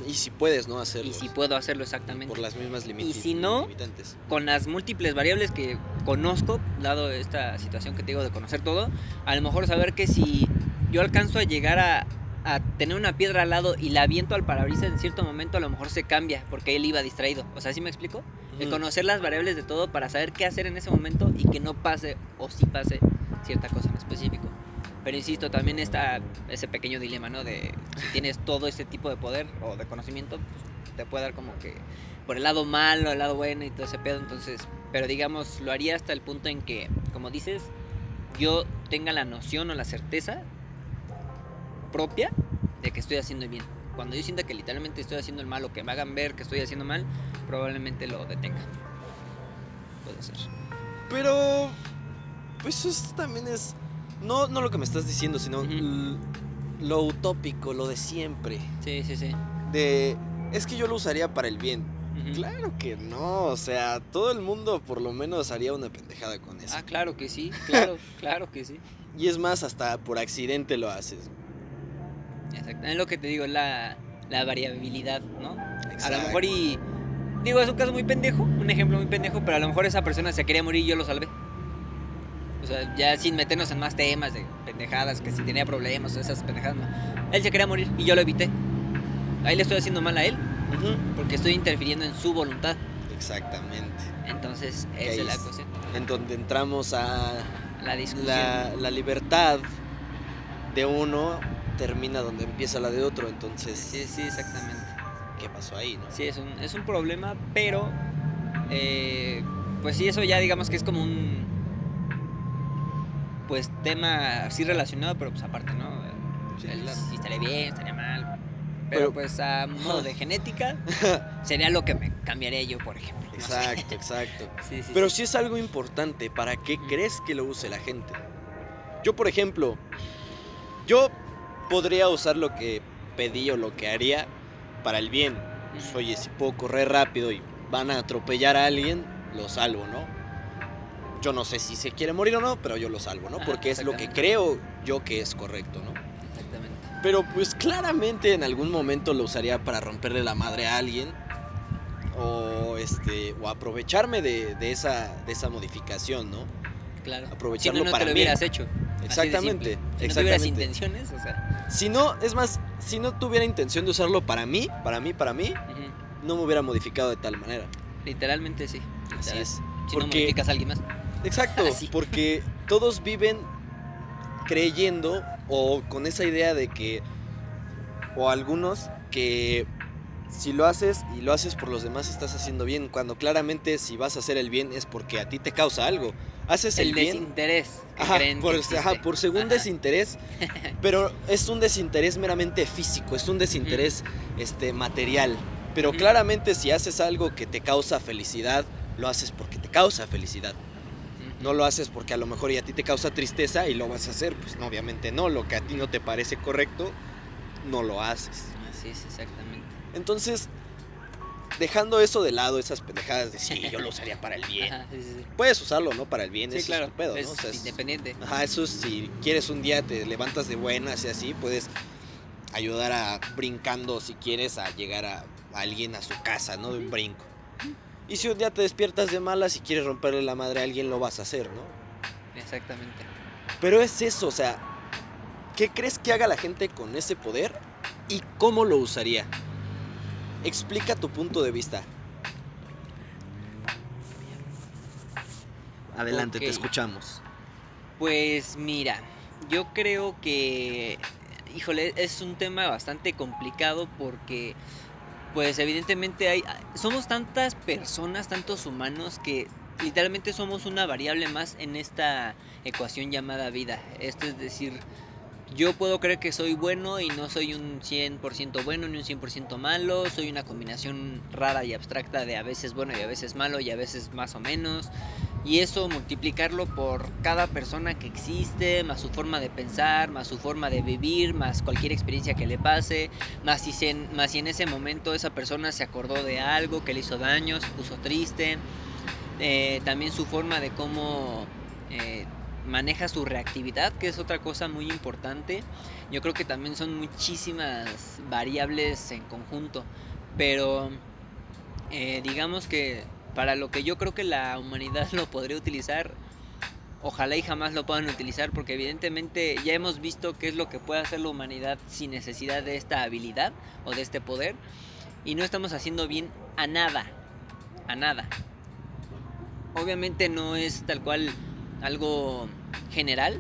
A: Y si puedes, ¿no? Hacerlo.
B: Y si puedo hacerlo exactamente.
A: Por las mismas limiti-
B: si no,
A: limitantes.
B: con las múltiples variables que conozco, dado esta situación que te digo de conocer todo, a lo mejor saber que si yo alcanzo a llegar a, a tener una piedra al lado y la aviento al parabrisas en cierto momento, a lo mejor se cambia porque él iba distraído. O sea, ¿sí me explico? El
A: Ujú.
B: conocer las variables de todo para saber qué hacer en ese momento y que no pase o sí pase cierta cosa en específico. Pero insisto, también está ese pequeño dilema, ¿no? De si tienes todo ese tipo de poder o de conocimiento, pues, te puede dar como que por el lado malo, el lado bueno y todo ese pedo. Entonces, pero digamos, lo haría hasta el punto en que, como dices, yo tenga la noción o la certeza propia de que estoy haciendo el bien. Cuando yo sienta que literalmente estoy haciendo el mal o que me hagan ver que estoy haciendo mal, probablemente lo detenga. Puede ser.
A: Pero. Pues eso también es. No, no lo que me estás diciendo, sino lo utópico, lo de siempre.
B: Sí, sí, sí.
A: De. Es que yo lo usaría para el bien. Claro que no. O sea, todo el mundo por lo menos haría una pendejada con eso.
B: Ah, claro que sí, claro, claro que sí.
A: Y es más, hasta por accidente lo haces.
B: Exacto. Es lo que te digo, la, la variabilidad, ¿no? A lo
A: Exacto.
B: mejor y. Digo, es un caso muy pendejo, un ejemplo muy pendejo, pero a lo mejor esa persona se quería morir y yo lo salvé. O sea, ya sin meternos en más temas de pendejadas, que si tenía problemas o esas pendejadas, no. Él se quería morir y yo lo evité. Ahí le estoy haciendo mal a él porque estoy interfiriendo en su voluntad.
A: Exactamente.
B: Entonces, esa es la
A: es-
B: cuestión.
A: En donde entramos a
B: La discusión.
A: la, la libertad de uno termina donde empieza la de otro. Entonces,
B: Sí, sí, exactamente.
A: ¿qué pasó ahí, no?
B: Sí, es un, es un problema, pero eh, pues sí, eso ya digamos que es como un pues tema así relacionado, pero pues aparte, ¿no?
A: Sí,
B: estaría bien, estaría mal. Pero,
A: Pero-
B: pues a modo de genética sería lo que me cambiaría yo, por ejemplo. no sé.
A: Exacto, exacto.
B: Sí, sí,
A: Pero
B: sí.
A: sí es algo importante. ¿Para qué crees que lo use la gente? Yo, por ejemplo, yo podría usar lo que pedí o lo que haría para el bien. Pues, oye, si puedo correr rápido y van a atropellar a alguien, lo salvo, ¿no? Yo no sé si se quiere morir o no, pero yo lo salvo, ¿no?
B: Ajá,
A: Porque es lo que creo yo que es correcto, ¿no?
B: Exactamente.
A: Pero pues claramente en algún momento lo usaría para romperle la madre a alguien. o, este, o aprovecharme de, de esa, de esa modificación, ¿no?
B: Claro.
A: Aprovecharlo
B: si no, no
A: para
B: te lo
A: mí.
B: hubieras hecho.
A: Exactamente.
B: Si no tuvieras intenciones, o sea.
A: Si no, es más, si no tuviera intención de usarlo para mí, para mí, para mí, no me hubiera modificado de tal manera.
B: Literalmente sí.
A: Así
B: literal.
A: es.
B: Si no
A: Porque-
B: modificas a alguien más.
A: Exacto,
B: Así.
A: porque todos viven creyendo o con esa idea de que, o algunos, que si lo haces y lo haces por los demás estás haciendo bien, cuando claramente si vas a hacer el bien es porque a ti te causa algo. Haces el,
B: El
A: bien
B: desinterés. que
A: Ajá,
B: creen que
A: por,
B: existe.
A: ajá, por según
B: Ajá.
A: desinterés, pero es un desinterés meramente físico, es un desinterés este, material. Pero claramente si haces algo que te causa felicidad, lo haces porque te causa felicidad. No lo haces porque a lo mejor y a ti te causa tristeza y lo vas a hacer. Pues no, obviamente no. Lo que a ti no te parece correcto, no lo haces.
B: Así es, exactamente.
A: Entonces, dejando eso de lado, esas pendejadas de sí, yo lo usaría para el bien.
B: Ajá, sí, sí.
A: Puedes usarlo, ¿no? Para el bien,
B: Sí,
A: eso
B: claro.
A: es tu pedo,
B: es
A: ¿no? O sea, es-
B: independiente.
A: Ajá, eso es, si quieres un día te levantas de buenas y así, puedes ayudar a brincando si quieres a llegar a, a alguien a su casa, ¿no? De un brinco. Y si un día te despiertas de malas y quieres romperle la madre a alguien, lo vas a hacer, ¿no?
B: Exactamente.
A: Pero es eso, o sea, ¿qué crees que haga la gente con ese poder y cómo lo usaría? Explica tu punto de vista. Adelante, te escuchamos.
B: Pues mira, yo creo que, híjole, es un tema bastante complicado porque, pues evidentemente hay, somos tantas personas, tantos humanos que literalmente somos una variable más en esta ecuación llamada vida. Esto es decir, yo puedo creer que soy bueno y no soy un 100% bueno ni un 100% malo, soy una combinación rara y abstracta de a veces bueno y a veces malo y a veces más o menos. Y eso multiplicarlo por cada persona que existe, más su forma de pensar, más su forma de vivir, más cualquier experiencia que le pase, más si, se- más si en ese momento esa persona se acordó de algo que le hizo daño, se puso triste, eh, también su forma de cómo eh, maneja su reactividad, que es otra cosa muy importante. Yo creo que también son muchísimas variables en conjunto, pero eh, digamos que para lo que yo creo que la humanidad lo podría utilizar, ojalá y jamás lo puedan utilizar, porque evidentemente ya hemos visto qué es lo que puede hacer la humanidad sin necesidad de esta habilidad o de este poder, y no estamos haciendo bien a nada, a nada. Obviamente no es tal cual algo general,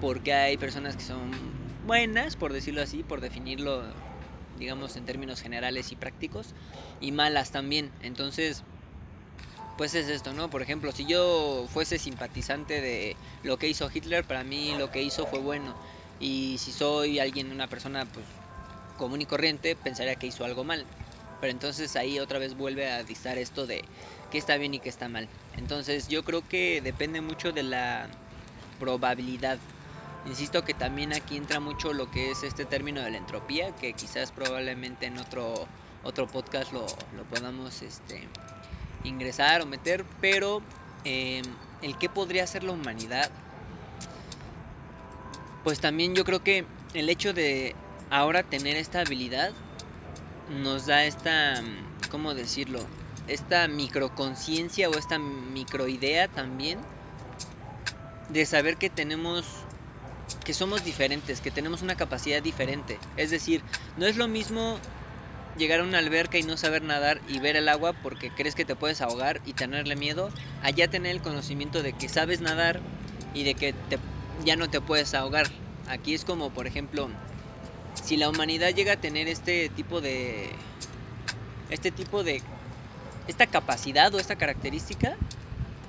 B: porque hay personas que son buenas, por decirlo así, por definirlo, digamos, en términos generales y prácticos, y malas también. Entonces, pues es esto, ¿no? Por ejemplo, si yo fuese simpatizante de lo que hizo Hitler, para mí lo que hizo fue bueno. Y si soy alguien, una persona pues común y corriente, pensaría que hizo algo mal. Pero entonces ahí otra vez vuelve a dictar esto de qué está bien y qué está mal. Entonces yo creo que depende mucho de la probabilidad. Insisto que también aquí entra mucho lo que es este término de la entropía, que quizás probablemente en otro, otro podcast lo, lo podamos este, ingresar o meter, pero eh, el que podría hacer la humanidad, pues también yo creo que el hecho de ahora tener esta habilidad nos da esta, ¿cómo decirlo? Esta microconciencia o esta microidea también de saber que tenemos que somos diferentes, que tenemos una capacidad diferente. Es decir, no es lo mismo llegar a una alberca y no saber nadar y ver el agua porque crees que te puedes ahogar y tenerle miedo, allá tener el conocimiento de que sabes nadar y de que ya no te puedes ahogar. Aquí es como, por ejemplo, si la humanidad llega a tener este tipo de este tipo de esta capacidad o esta característica,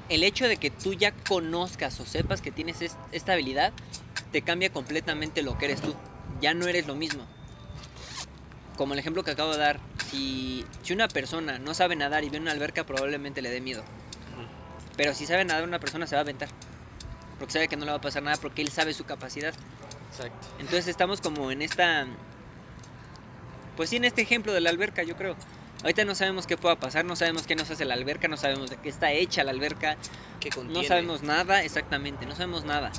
B: el hecho de que tú ya conozcas o sepas que tienes es- esta habilidad te cambia completamente lo que eres tú. Ya no eres lo mismo. Como el ejemplo que acabo de dar, si, si una persona no sabe nadar y ve una alberca probablemente le dé miedo. Pero si sabe nadar una persona se va a aventar. Porque sabe que no le va a pasar nada porque él sabe su capacidad.
A: Exacto.
B: Entonces estamos como en esta... Pues sí, en este ejemplo de la alberca, yo creo. Ahorita no sabemos qué pueda pasar, no sabemos qué nos hace la alberca, no sabemos de qué está hecha la alberca,
A: ¿Qué
B: no sabemos nada, exactamente, no sabemos nada.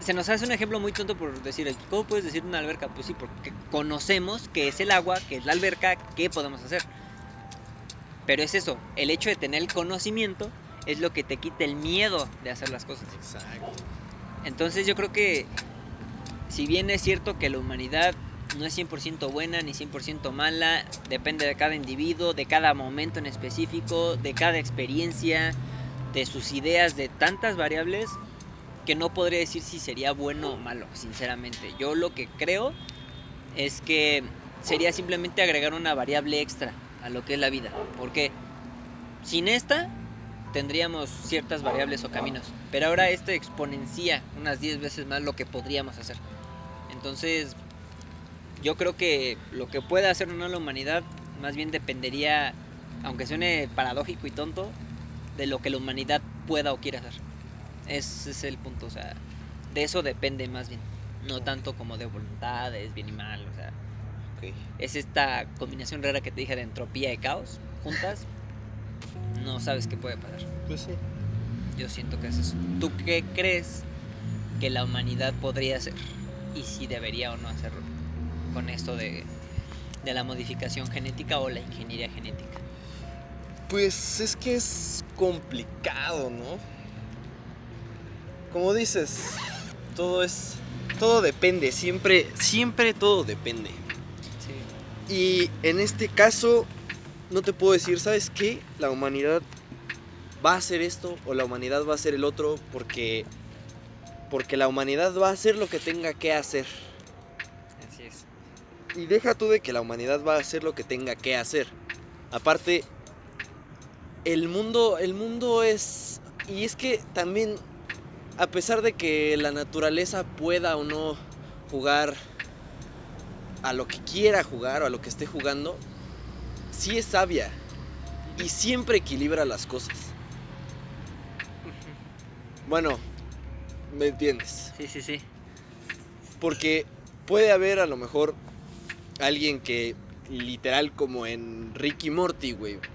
B: Se nos hace un ejemplo muy tonto por decir, ¿cómo puedes decir una alberca? Pues sí, porque conocemos que es el agua, que es la alberca, ¿qué podemos hacer? Pero es eso, el hecho de tener el conocimiento es lo que te quita el miedo de hacer las cosas.
A: Exacto.
B: Entonces yo creo que si bien es cierto que la humanidad no es 100% buena ni 100% mala, depende de cada individuo, de cada momento en específico, de cada experiencia, de sus ideas, de tantas variables que no podría decir si sería bueno o malo, sinceramente. Yo lo que creo es que sería simplemente agregar una variable extra a lo que es la vida, porque sin esta tendríamos ciertas variables o caminos, pero ahora esta exponencia unas 10 veces más lo que podríamos hacer. Entonces, yo creo que lo que pueda hacer o no la humanidad más bien dependería, aunque suene paradójico y tonto, de lo que la humanidad pueda o quiera hacer. Ese es el punto, o sea, de eso depende más bien, no tanto como de voluntades, bien y mal, o sea, es esta combinación rara que te dije de entropía y caos juntas, no sabes qué puede pasar.
A: Pues sí.
B: Yo siento que es eso. ¿Tú qué crees que la humanidad podría hacer? Y si debería o no hacerlo con esto de, de la modificación genética o la ingeniería genética.
A: Pues es que es complicado, ¿no? Como dices, todo es. Todo depende, siempre, siempre todo depende.
B: Sí.
A: Y en este caso, no te puedo decir, ¿sabes qué? La humanidad va a hacer esto o la humanidad va a hacer el otro porque. Porque la humanidad va a hacer lo que tenga que hacer. Y deja tú de que la humanidad va a hacer lo que tenga que hacer. Aparte, el mundo, el mundo es... Y es que también, a pesar de que la naturaleza pueda o no jugar a lo que quiera jugar o a lo que esté jugando, sí es sabia. Y siempre equilibra las cosas. Bueno, ¿me entiendes?
B: Sí, sí, sí.
A: Porque puede haber a lo mejor alguien que literal como en Ricky Morty, güey.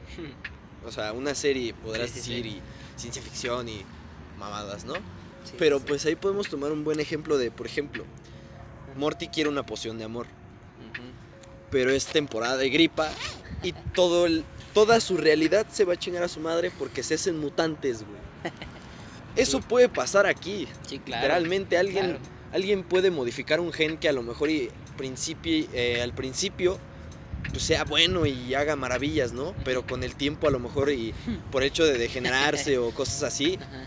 A: O sea, una serie podrás
B: Sí, sí,
A: decir
B: sí.
A: y ciencia ficción y mamadas, ¿no? Pero pues ahí podemos tomar un buen ejemplo de, por ejemplo, Morty quiere una poción de amor, pero es temporada de gripa y todo el, toda su realidad se va a chingar a su madre porque se hacen mutantes, güey. Eso puede pasar aquí.
B: Sí, claro.
A: Literalmente alguien
B: claro.
A: alguien puede modificar un gen que a lo mejor y principi- eh, al principio pues sea bueno y haga maravillas, ¿no? Pero con el tiempo a lo mejor y por hecho de degenerarse o cosas así,
B: Ajá.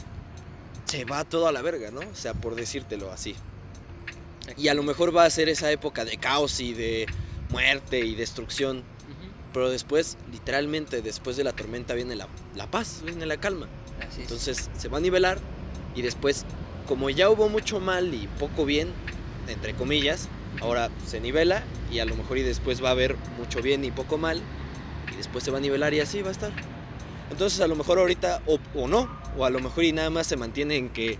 A: se va todo a la verga, ¿no? O sea, por decírtelo así. Y a lo mejor va a ser esa época de caos y de muerte y destrucción, pero después, literalmente, después de la tormenta viene la, la paz, viene la calma.
B: Así es.
A: Entonces se va a nivelar y después, como ya hubo mucho mal y poco bien, entre comillas, ahora se nivela y a lo mejor y después va a haber mucho bien y poco mal y después se va a nivelar y así va a estar. Entonces a lo mejor ahorita o, o no, o a lo mejor y nada más se mantiene en que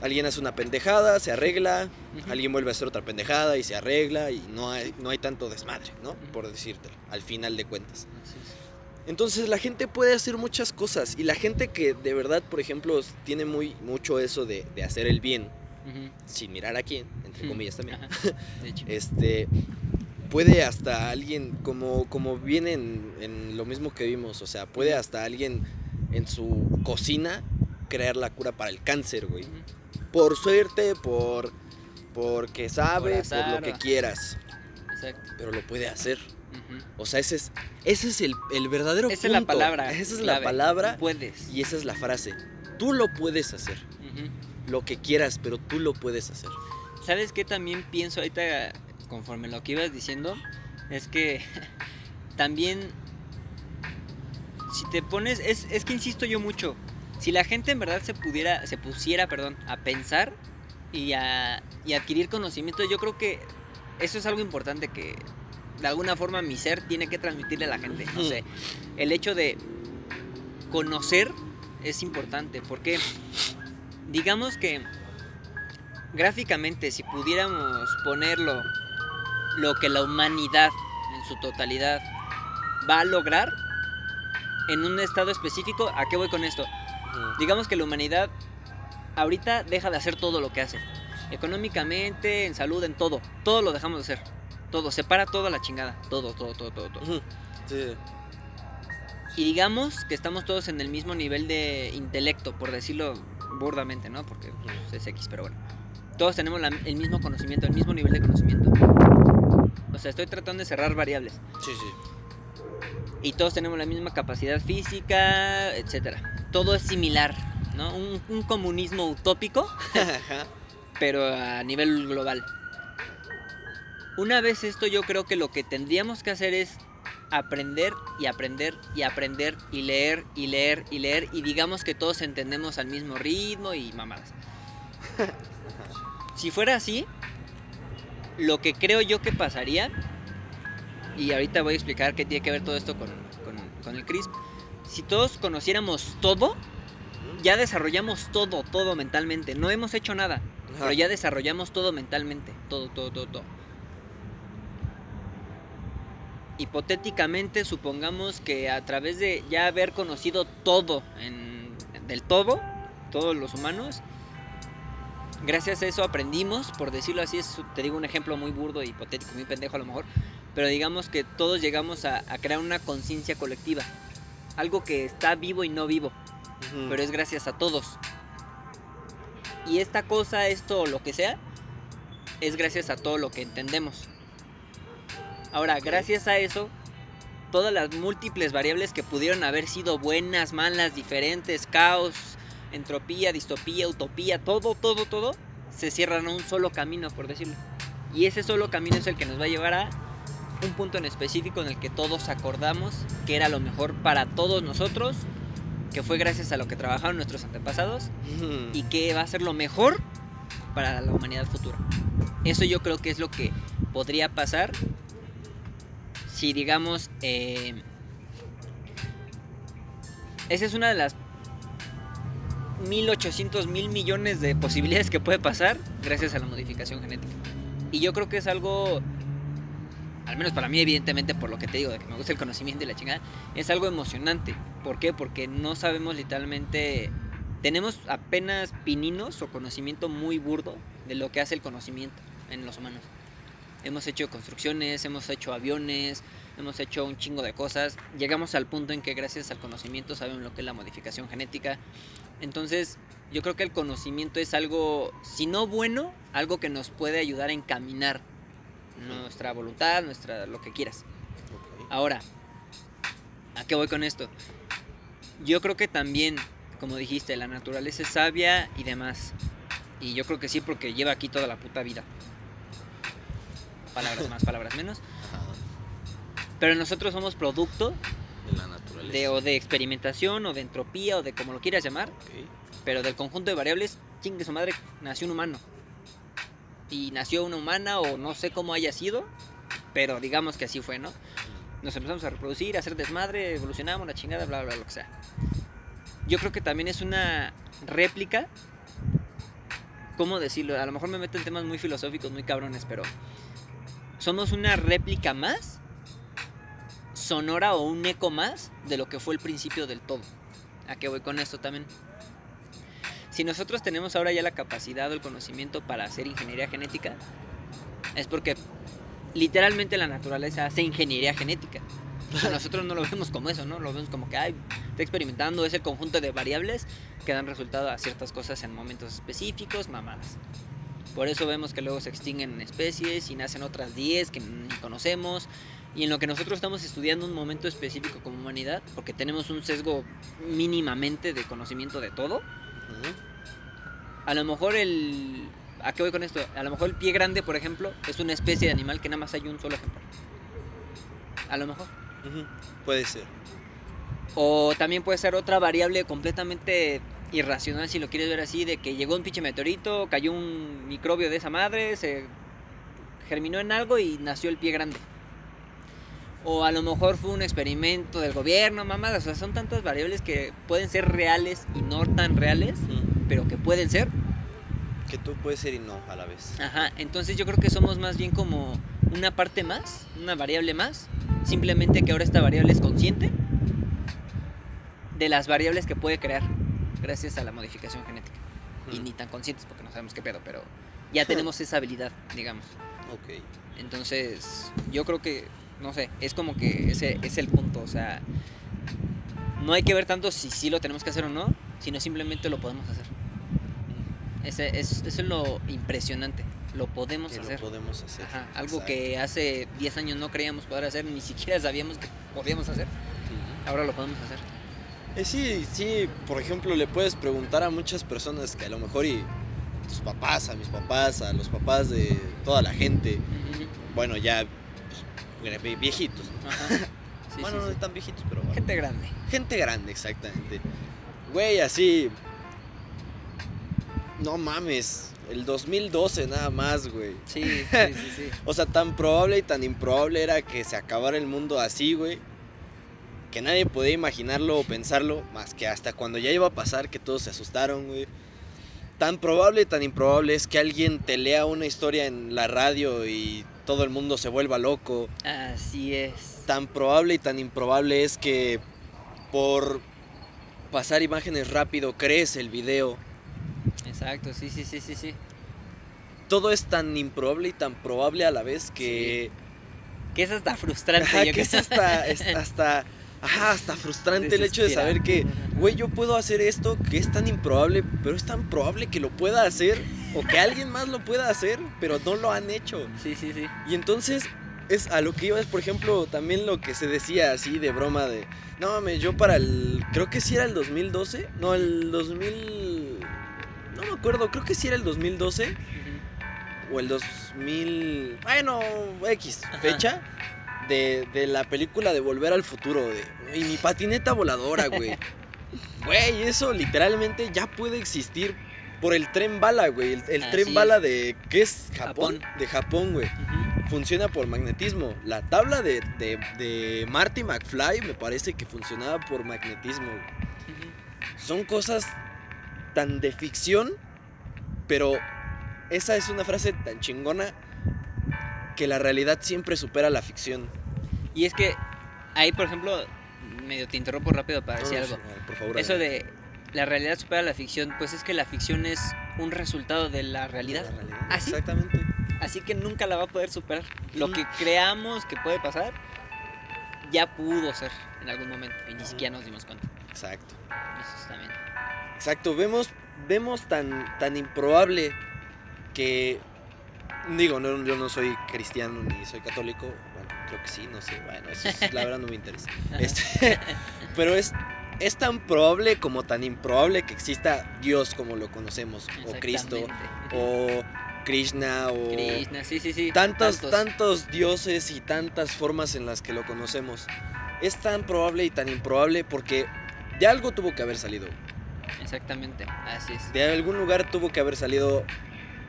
A: alguien hace una pendejada, se arregla, alguien vuelve a hacer otra pendejada y se arregla y no hay, no hay tanto desmadre, ¿no? Por decírtelo, al final de cuentas. Entonces la gente puede hacer muchas cosas y la gente que de verdad, por ejemplo, tiene muy mucho eso de, de hacer el bien, Sin mirar a quién, entre
B: Ujú.
A: comillas también,
B: Ajá. De hecho.
A: este puede hasta alguien, como, como viene en, en lo mismo que vimos, o sea, puede hasta alguien en su cocina crear la cura para el cáncer, güey. Por suerte, por porque sabe, por,
B: azar,
A: lo que
B: o-
A: quieras,
B: Exacto.
A: pero lo puede hacer. O sea, ese es, ese es el, el verdadero
B: Esa es la palabra.
A: Esa es la palabra
B: Puedes.
A: y esa es la frase. Tú lo puedes hacer. Lo que quieras, pero tú lo puedes hacer.
B: ¿Sabes qué también pienso ahorita, conforme lo que ibas diciendo? Es que también, si te pones, es, es que insisto yo mucho, si la gente en verdad se pudiera, se pusiera, perdón, a pensar y a y adquirir conocimiento, yo creo que eso es algo importante que de alguna forma mi ser tiene que transmitirle a la gente. No sé, el hecho de conocer es importante porque digamos que gráficamente si pudiéramos ponerlo lo que la humanidad en su totalidad va a lograr en un estado específico, ¿a qué voy con esto? Digamos que la humanidad ahorita deja de hacer todo lo que hace. Económicamente, en salud, en todo. Todo lo dejamos de hacer. Todo, separa toda la chingada. Todo, todo, todo, todo, todo.
A: Sí.
B: Y digamos que estamos todos en el mismo nivel de intelecto, por decirlo burdamente, ¿no? Porque pues, es X, pero bueno. Todos tenemos la- el mismo conocimiento, el mismo nivel de conocimiento. O sea, estoy tratando de cerrar variables.
A: Sí, sí.
B: Y todos tenemos la misma capacidad física, etcétera. Todo es similar, ¿no? Un, un comunismo utópico, pero a nivel global. Una vez esto, yo creo que lo que tendríamos que hacer es aprender y aprender y aprender y leer y leer y leer y digamos que todos entendemos al mismo ritmo y mamadas. Si fuera así, lo que creo yo que pasaría, y ahorita voy a explicar qué tiene que ver todo esto con, con- con el CRISP, si todos conociéramos todo, ya desarrollamos todo, todo mentalmente. No hemos hecho nada,
A: Ajá.
B: pero ya desarrollamos todo mentalmente. Todo, todo, todo, todo. Hipotéticamente, supongamos que a través de ya haber conocido todo en- del todo, todos los humanos, gracias a eso aprendimos, por decirlo así, es, te digo un ejemplo muy burdo, hipotético, muy pendejo a lo mejor, pero digamos que todos llegamos a, a crear una conciencia colectiva, algo que está vivo y no vivo pero es gracias a todos. Y esta cosa, esto o lo que sea, es gracias a todo lo que entendemos. Ahora,
A: Ok.
B: gracias a eso, todas las múltiples variables que pudieron haber sido buenas, malas, diferentes, caos, entropía, distopía, utopía, todo, todo, todo, se cierran a un solo camino, por decirlo. Y ese solo camino es el que nos va a llevar a un punto en específico en el que todos acordamos que era lo mejor para todos nosotros, que fue gracias a lo que trabajaron nuestros antepasados y que va a ser lo mejor para la humanidad futura. Eso yo creo que es lo que podría pasar si digamos... eh, esa es una de las 1800 mil millones de posibilidades que puede pasar gracias a la modificación genética. Y yo creo que es algo, al menos para mí evidentemente por lo que te digo, de que me gusta el conocimiento y la chingada, es algo emocionante. ¿Por qué? Porque no sabemos literalmente, tenemos apenas pininos o conocimiento muy burdo de lo que hace el conocimiento en los humanos. Hemos hecho construcciones, hemos hecho aviones, hemos hecho un chingo de cosas. Llegamos al punto en que gracias al conocimiento sabemos lo que es la modificación genética. Entonces, yo creo que el conocimiento es algo, si no bueno, algo que nos puede ayudar a encaminar nuestra voluntad, nuestra lo que quieras. Ahora, ¿a qué voy con esto? Yo creo que también, como dijiste, la naturaleza es sabia y demás. Y yo creo que sí, porque lleva aquí toda la puta vida. Palabras más, palabras menos.
A: Ajá.
B: Pero nosotros somos producto
A: De la naturaleza.
B: de, o de experimentación, o de entropía, o de como lo quieras llamar. Pero del conjunto de variables, chingue su madre, nació un humano. Y nació una humana, o no sé cómo haya sido, pero digamos que así fue, ¿no? Nos empezamos a reproducir, a hacer desmadre, evolucionamos, la chingada, bla, bla, bla, lo que sea. Yo creo que también es una réplica. ¿Cómo decirlo? A lo mejor me meto en temas muy filosóficos, muy cabrones, pero. Somos una réplica más, sonora o un eco más de lo que fue el principio del todo. ¿A qué voy con esto también? Si nosotros tenemos ahora ya la capacidad o el conocimiento para hacer ingeniería genética, es porque literalmente la naturaleza hace ingeniería genética. O sea, nosotros no lo vemos como eso, ¿no? Lo vemos como que, ay, está experimentando ese conjunto de variables que dan resultado a ciertas cosas en momentos específicos, mamadas. Por eso vemos que luego se extinguen especies y nacen otras 10 que ni conocemos. Y en lo que nosotros estamos estudiando un momento específico como humanidad, porque tenemos un sesgo mínimamente de conocimiento de todo, a lo mejor el... ¿A qué voy con esto? A lo mejor el pie grande, por ejemplo, es una especie de animal que nada más hay un solo ejemplar. A lo mejor.
A: Puede ser.
B: O también puede ser otra variable completamente irracional, si lo quieres ver así, de que llegó un pinche meteorito, cayó un microbio de esa madre, se germinó en algo y nació el pie grande. O a lo mejor fue un experimento del gobierno, mamadas. O sea, son tantas variables que pueden ser reales y no tan reales, pero que pueden ser.
A: Que tú puedes ser y no a la vez.
B: Ajá, entonces yo creo que somos más bien como una parte más, una variable más, simplemente que ahora esta variable es consciente de las variables que puede crear gracias a la modificación genética. Y ni tan conscientes porque no sabemos qué pedo, pero ya tenemos esa habilidad, digamos.
A: Ok.
B: Entonces, yo creo que, no sé, es como que ese es el punto. O sea, no hay que ver tanto si sí lo tenemos que hacer o no, sino simplemente lo podemos hacer. Ese, es, eso es lo impresionante. Lo podemos
A: Que lo
B: hacer.
A: podemos hacer.
B: Ajá, algo
A: Exacto.
B: que hace 10 años no creíamos poder hacer, ni siquiera sabíamos que podíamos hacer.
A: Ujú.
B: Ahora lo podemos hacer.
A: Eh, sí, sí, por ejemplo, le puedes preguntar a muchas personas que a lo mejor y tus papás, a mis papás, a los papás de toda la gente, bueno, ya pues, vie- viejitos. ¿no?
B: Ajá. Sí,
A: bueno,
B: sí,
A: no
B: sí.
A: tan viejitos, pero bueno.
B: Gente grande.
A: Gente grande, exactamente. Güey, así. No mames. El 2012 nada más, güey.
B: Sí, sí, sí, sí.
A: O sea, tan probable y tan improbable era que se acabara el mundo así, güey. Que nadie podía imaginarlo o pensarlo, más que hasta cuando ya iba a pasar que todos se asustaron, güey. Tan probable y tan improbable es que alguien te lea una historia en la radio y todo el mundo se vuelva loco.
B: Así es.
A: Tan probable y tan improbable es que por pasar imágenes rápido crees el video.
B: Exacto, sí, sí, sí, sí, sí.
A: Todo es tan improbable y tan probable a la vez que...
B: Que es hasta frustrante.
A: Ajá,
B: yo
A: que es
B: creo.
A: hasta, es hasta, ajá, hasta frustrante el hecho de saber que, güey, yo puedo hacer esto que es tan improbable, pero es tan probable que lo pueda hacer o que alguien más lo pueda hacer, pero no lo han hecho.
B: Sí, sí, sí.
A: Y entonces es a lo que iba es, por ejemplo, también lo que se decía así de broma de, no mames, yo para el, creo que sí era el 2012, no, el 2000, no me acuerdo, creo que sí era el 2012
B: Ujú.
A: o el 2000, bueno, X
B: Ajá.
A: fecha de, de la película de Volver al Futuro, de, y mi patineta voladora, güey. Güey, eso literalmente ya puede existir por el tren bala, güey. El, tren
B: es.
A: bala de, ¿qué es? Japón.
B: Japón.
A: De Japón, güey. Funciona por magnetismo. La tabla de, de, de Marty McFly me parece que funcionaba por magnetismo. Son cosas tan de ficción, pero esa es una frase tan chingona que la realidad siempre supera la ficción.
B: Y es que ahí, por ejemplo, medio te interrumpo rápido para decir algo.
A: sí, por favor.
B: Eso de la realidad supera la ficción, pues es que la ficción es un resultado de la realidad.
A: La realidad,
B: ¿Ah, sí?
A: Exactamente.
B: Así que nunca la va a poder superar. Lo que creamos que puede pasar, ya pudo ser en algún momento. Y ni siquiera nos dimos cuenta.
A: Exacto.
B: Eso está bien.
A: Exacto. Vemos, vemos tan, tan improbable que. Digo, no, yo no soy cristiano ni soy católico. Bueno, creo que sí, no sé. Bueno, eso es- la verdad no me interesa. Este, pero es, es tan probable como tan improbable que exista Dios como lo conocemos. O Cristo. O Krishna. O
B: Krishna, sí, sí, sí.
A: tantos, tantos dioses y tantas formas en las que lo conocemos. Es tan probable y tan improbable porque de algo tuvo que haber salido.
B: Exactamente, así es.
A: De algún lugar tuvo que haber salido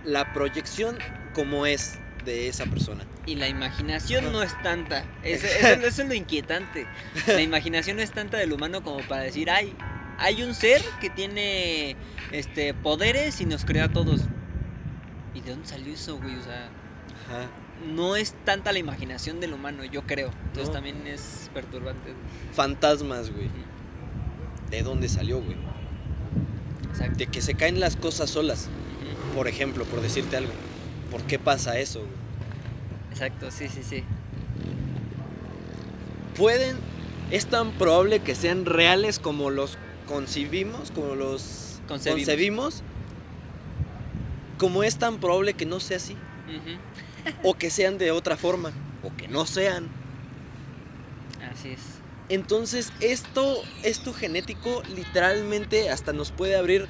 A: la proyección como es de esa persona.
B: Y la imaginación no es tanta. Eso, eso- eso es lo inquietante. La imaginación no es tanta del humano como para decir, ay, hay un ser que tiene este poderes y nos crea a todos. ¿Y de dónde salió eso, güey? O sea,
A: Ajá.
B: no es tanta la imaginación del humano, yo creo. Entonces
A: No.
B: también es perturbante.
A: Fantasmas, güey. ¿De dónde salió, güey?
B: Exacto.
A: De que se caen las cosas solas. Por ejemplo, por decirte algo. ¿Por qué pasa eso, güey?
B: Exacto, sí, sí, sí.
A: pueden, es tan probable que sean reales como los concibimos, como los
B: Concebimos.
A: concebimos, como es tan probable que no sea así, o que sean de otra forma, o que no sean.
B: Así es.
A: Entonces, esto, esto genético literalmente hasta nos puede abrir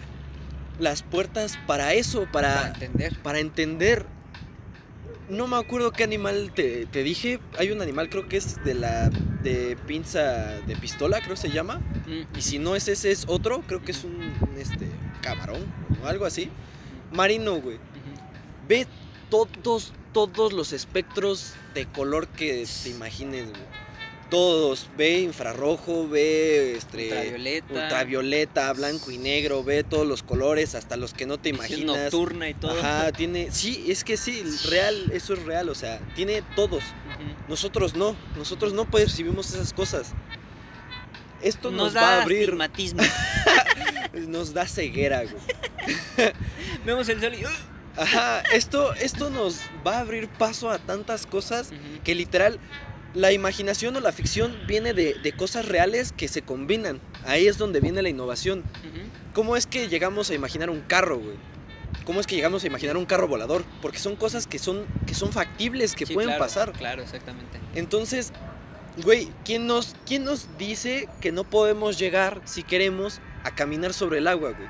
A: las puertas para eso,
B: Para
A: para,
B: entender.
A: para entender. No me acuerdo qué animal te, te dije. Hay un animal, creo que es de la de pinza de pistola, creo se llama.
B: Mm,
A: Y si no es ese, es otro. Creo que es un, este, camarón o algo así. Marino, güey. Ve todos, todos los espectros de color que te imagines, güey. Todos. Ve infrarrojo, ve este,
B: Ultravioleta.
A: ultravioleta, blanco y negro, ve todos los colores, hasta los que no te imaginas.
B: nocturna y todo.
A: Ajá, tiene, sí, es que sí, real, eso es real, o sea, tiene todos. Nosotros no, nosotros no percibimos esas cosas. Esto nos,
B: Nos
A: va a abrir,
B: astigmatismo.
A: nos da ceguera, güey.
B: Vemos el sol y ¡uh!
A: Ajá, esto, esto nos va a abrir paso a tantas cosas que literal la imaginación o la ficción viene de, de cosas reales que se combinan. Ahí es donde viene la innovación. ¿Cómo es que llegamos a imaginar un carro, güey? ¿Cómo es que llegamos a imaginar un carro volador? Porque son cosas que son, que son factibles, que
B: Sí,
A: pueden
B: claro,
A: pasar.
B: Claro, exactamente.
A: Entonces, güey, ¿quién nos, ¿quién nos dice que no podemos llegar, si queremos, a caminar sobre el agua, güey?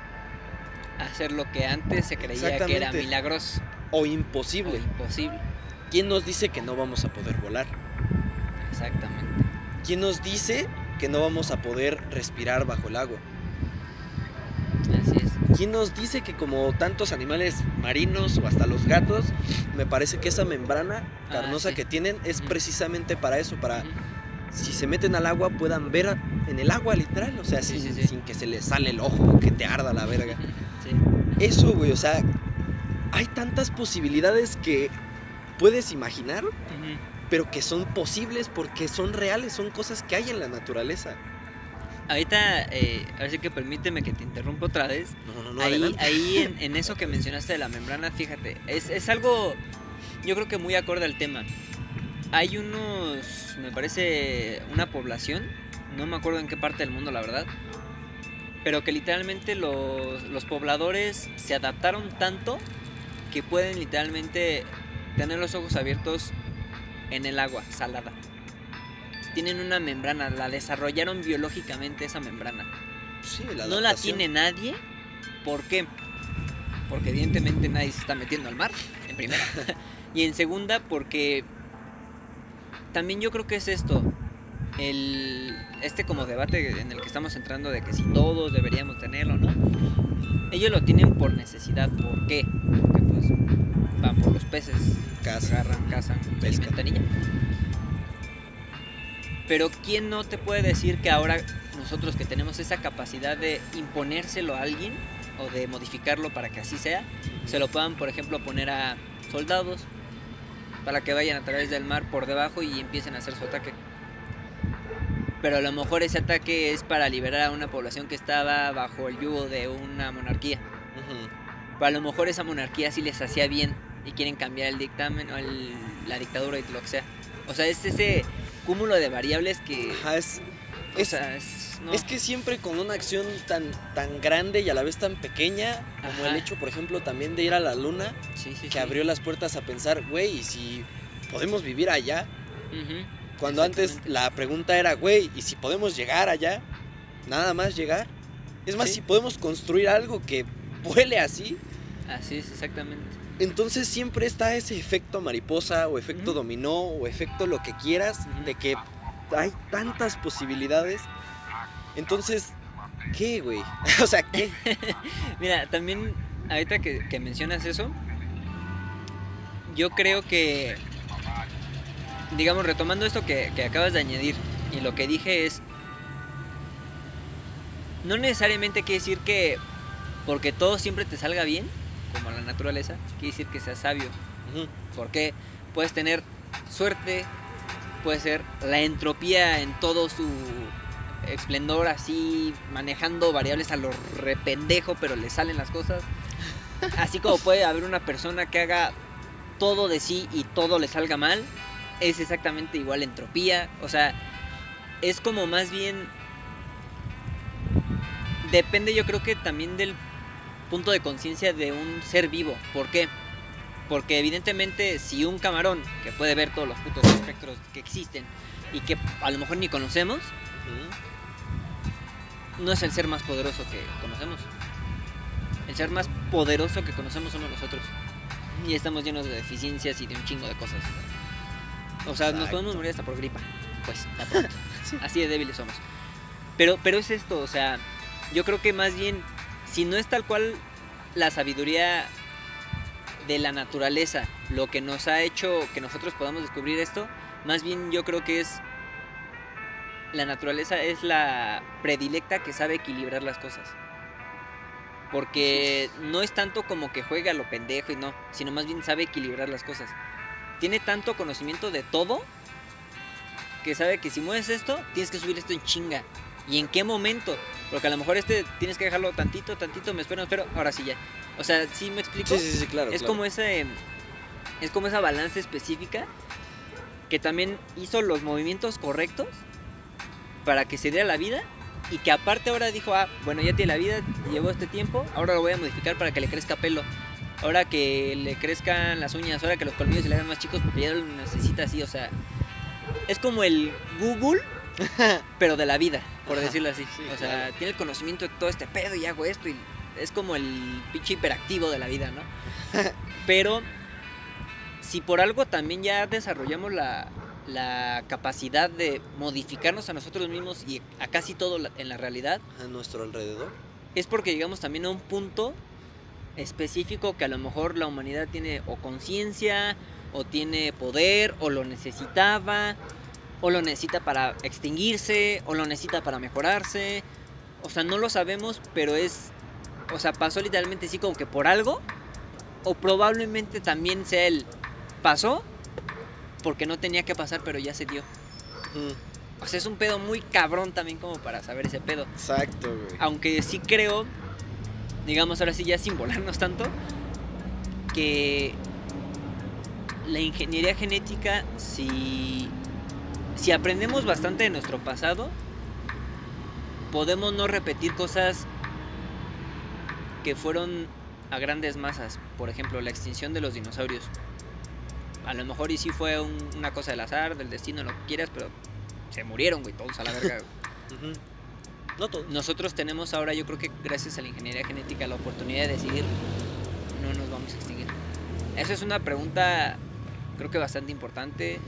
B: Hacer lo que antes se creía que era milagroso
A: O
B: o
A: imposible.
B: imposible.
A: ¿Quién nos dice que no vamos a poder volar?
B: Exactamente.
A: ¿Quién nos dice que no vamos a poder respirar bajo el agua?
B: Así es.
A: ¿Quién nos dice que como tantos animales marinos o hasta los gatos, me parece que esa membrana
B: Ah,
A: carnosa
B: sí.
A: que tienen es precisamente para eso, para si se meten al agua puedan ver en el agua literal, o sea,
B: Sí,
A: sin,
B: sí, sí.
A: sin que se les sale el ojo, que te arda la verga.
B: Sí.
A: Eso, güey, o sea, hay tantas posibilidades que puedes imaginar,
B: Ujú.
A: Pero que son posibles porque son reales, son cosas que hay en la naturaleza.
B: Ahorita, eh, ahora sí que permíteme que te interrumpa otra vez.
A: No, no, no,
B: ahí
A: adelante.
B: ahí en, en eso que mencionaste de la membrana, fíjate, es, es algo, yo creo que muy acorde al tema. Hay unos, me parece, una población, no me acuerdo en qué parte del mundo, la verdad, pero que literalmente los, los pobladores se adaptaron tanto que pueden literalmente tener los ojos abiertos en el agua salada. Tienen una membrana, la desarrollaron biológicamente esa membrana
A: Sí,
B: no la tiene nadie. ¿Por qué? Porque evidentemente nadie se está metiendo al mar, en primera. y en segunda, porque también yo creo que es esto. El, este como debate en el que estamos entrando de que si todos deberíamos tenerlo, ¿no? Ellos lo tienen por necesidad. ¿Por qué? Porque pues van por los peces,
A: Caza.
B: agarran, cazan,
A: Pescan.
B: Pero ¿quién no te puede decir que ahora nosotros que tenemos esa capacidad de imponérselo a alguien o de modificarlo para que así sea, se lo puedan, por ejemplo, poner a soldados para que vayan a través del mar por debajo y empiecen a hacer su ataque? Pero a lo mejor ese ataque es para liberar a una población que estaba bajo el yugo de una monarquía. Pero a lo mejor esa monarquía sí les hacía bien y quieren cambiar el dictamen o el- la dictadura y lo que sea. O sea, es ese cúmulo de variables que...
A: Ajá, es,
B: o
A: es,
B: sea, es, no.
A: es que siempre con una acción tan, tan grande y a la vez tan pequeña, como
B: Ajá.
A: el hecho, por ejemplo, también de ir a la luna,
B: Sí, sí,
A: que
B: sí.
A: abrió las puertas a pensar, güey, ¿y si podemos vivir allá?
B: Ujú.
A: Cuando antes la pregunta era, güey, ¿y si podemos llegar allá? Nada más llegar. Es más, si podemos construir algo que vuele así,
B: Así es, exactamente.
A: Entonces siempre está ese efecto mariposa o efecto dominó o efecto lo que quieras, de que hay tantas posibilidades. Entonces, ¿qué, güey? o sea, ¿qué?
B: Mira, también ahorita que, que mencionas eso, yo creo que, digamos, retomando esto que, que acabas de añadir, y lo que dije es, no necesariamente quiere decir que porque todo siempre te salga bien, como la naturaleza, quiere decir que seas sabio. Porque puedes tener suerte, puede ser la entropía en todo su esplendor, así manejando variables a lo rependejo, pero le salen las cosas. Así como puede haber una persona que haga todo de sí y todo le salga mal, es exactamente igual entropía. O sea, es como más bien. Depende, yo creo que también del punto de conciencia de un ser vivo. ¿Por qué? Porque evidentemente si un camarón que puede ver todos los putos espectros que existen y que a lo mejor ni conocemos, no es el ser más poderoso que conocemos. El ser más poderoso que conocemos somos nosotros. Y estamos llenos de deficiencias y de un chingo de cosas. O sea, nos podemos morir hasta por gripa. Pues, pronto. Así de débiles somos. Pero, pero es esto, o sea, yo creo que más bien, si no es tal cual la sabiduría de la naturaleza lo que nos ha hecho que nosotros podamos descubrir esto, más bien yo creo que es la naturaleza es la predilecta que sabe equilibrar las cosas. Porque no es tanto como que juega lo pendejo y no, sino más bien sabe equilibrar las cosas. Tiene tanto conocimiento de todo que sabe que si mueves esto, tienes que subir esto en chinga. ¿Y en qué momento? Porque a lo mejor este tienes que dejarlo tantito, tantito, me espero, me espero, ahora sí ya. O sea, ¿sí me explico?
A: Sí, sí, sí, claro.
B: es
A: claro.
B: como ese es como esa balanza específica que también hizo los movimientos correctos para que se diera la vida y que aparte ahora dijo, ah, bueno, ya tiene la vida, llevó este tiempo, ahora lo voy a modificar para que le crezca pelo. Ahora que le crezcan las uñas, ahora que los colmillos se le hagan más chicos porque ya lo necesita así, o sea, es como el Google, pero de la vida, por
A: Ajá,
B: decirlo así.
A: sí,
B: o sea,
A: claro.
B: tiene el conocimiento de todo este pedo y hago esto y es como el pinche hiperactivo de la vida, ¿no? Pero si por algo también ya desarrollamos la, la capacidad de modificarnos a nosotros mismos y a casi todo la- en la realidad,
A: A nuestro alrededor.
B: es porque llegamos también a un punto específico que a lo mejor la humanidad tiene o conciencia, o tiene poder, o lo necesitaba, o lo necesita para extinguirse, o lo necesita para mejorarse. O sea, no lo sabemos, pero es. O sea, pasó literalmente así como que por algo, o probablemente también sea el. Pasó porque no tenía que pasar, pero ya se dio.
A: Mm,
B: O sea, es un pedo muy cabrón también como para saber ese pedo.
A: Exacto, güey.
B: Aunque sí creo, digamos ahora sí ya sin volarnos tanto, que la ingeniería genética, si, si aprendemos bastante de nuestro pasado, podemos no repetir cosas que fueron a grandes masas. Por ejemplo, la extinción de los dinosaurios. A lo mejor y sí fue un- una cosa del azar, del destino, lo que quieras, pero se murieron, güey, todos a la verga.
A: No todo.
B: Nosotros tenemos ahora, yo creo que gracias a la ingeniería genética, la oportunidad de decidir no nos vamos a extinguir. Esa es una pregunta, creo que bastante importante.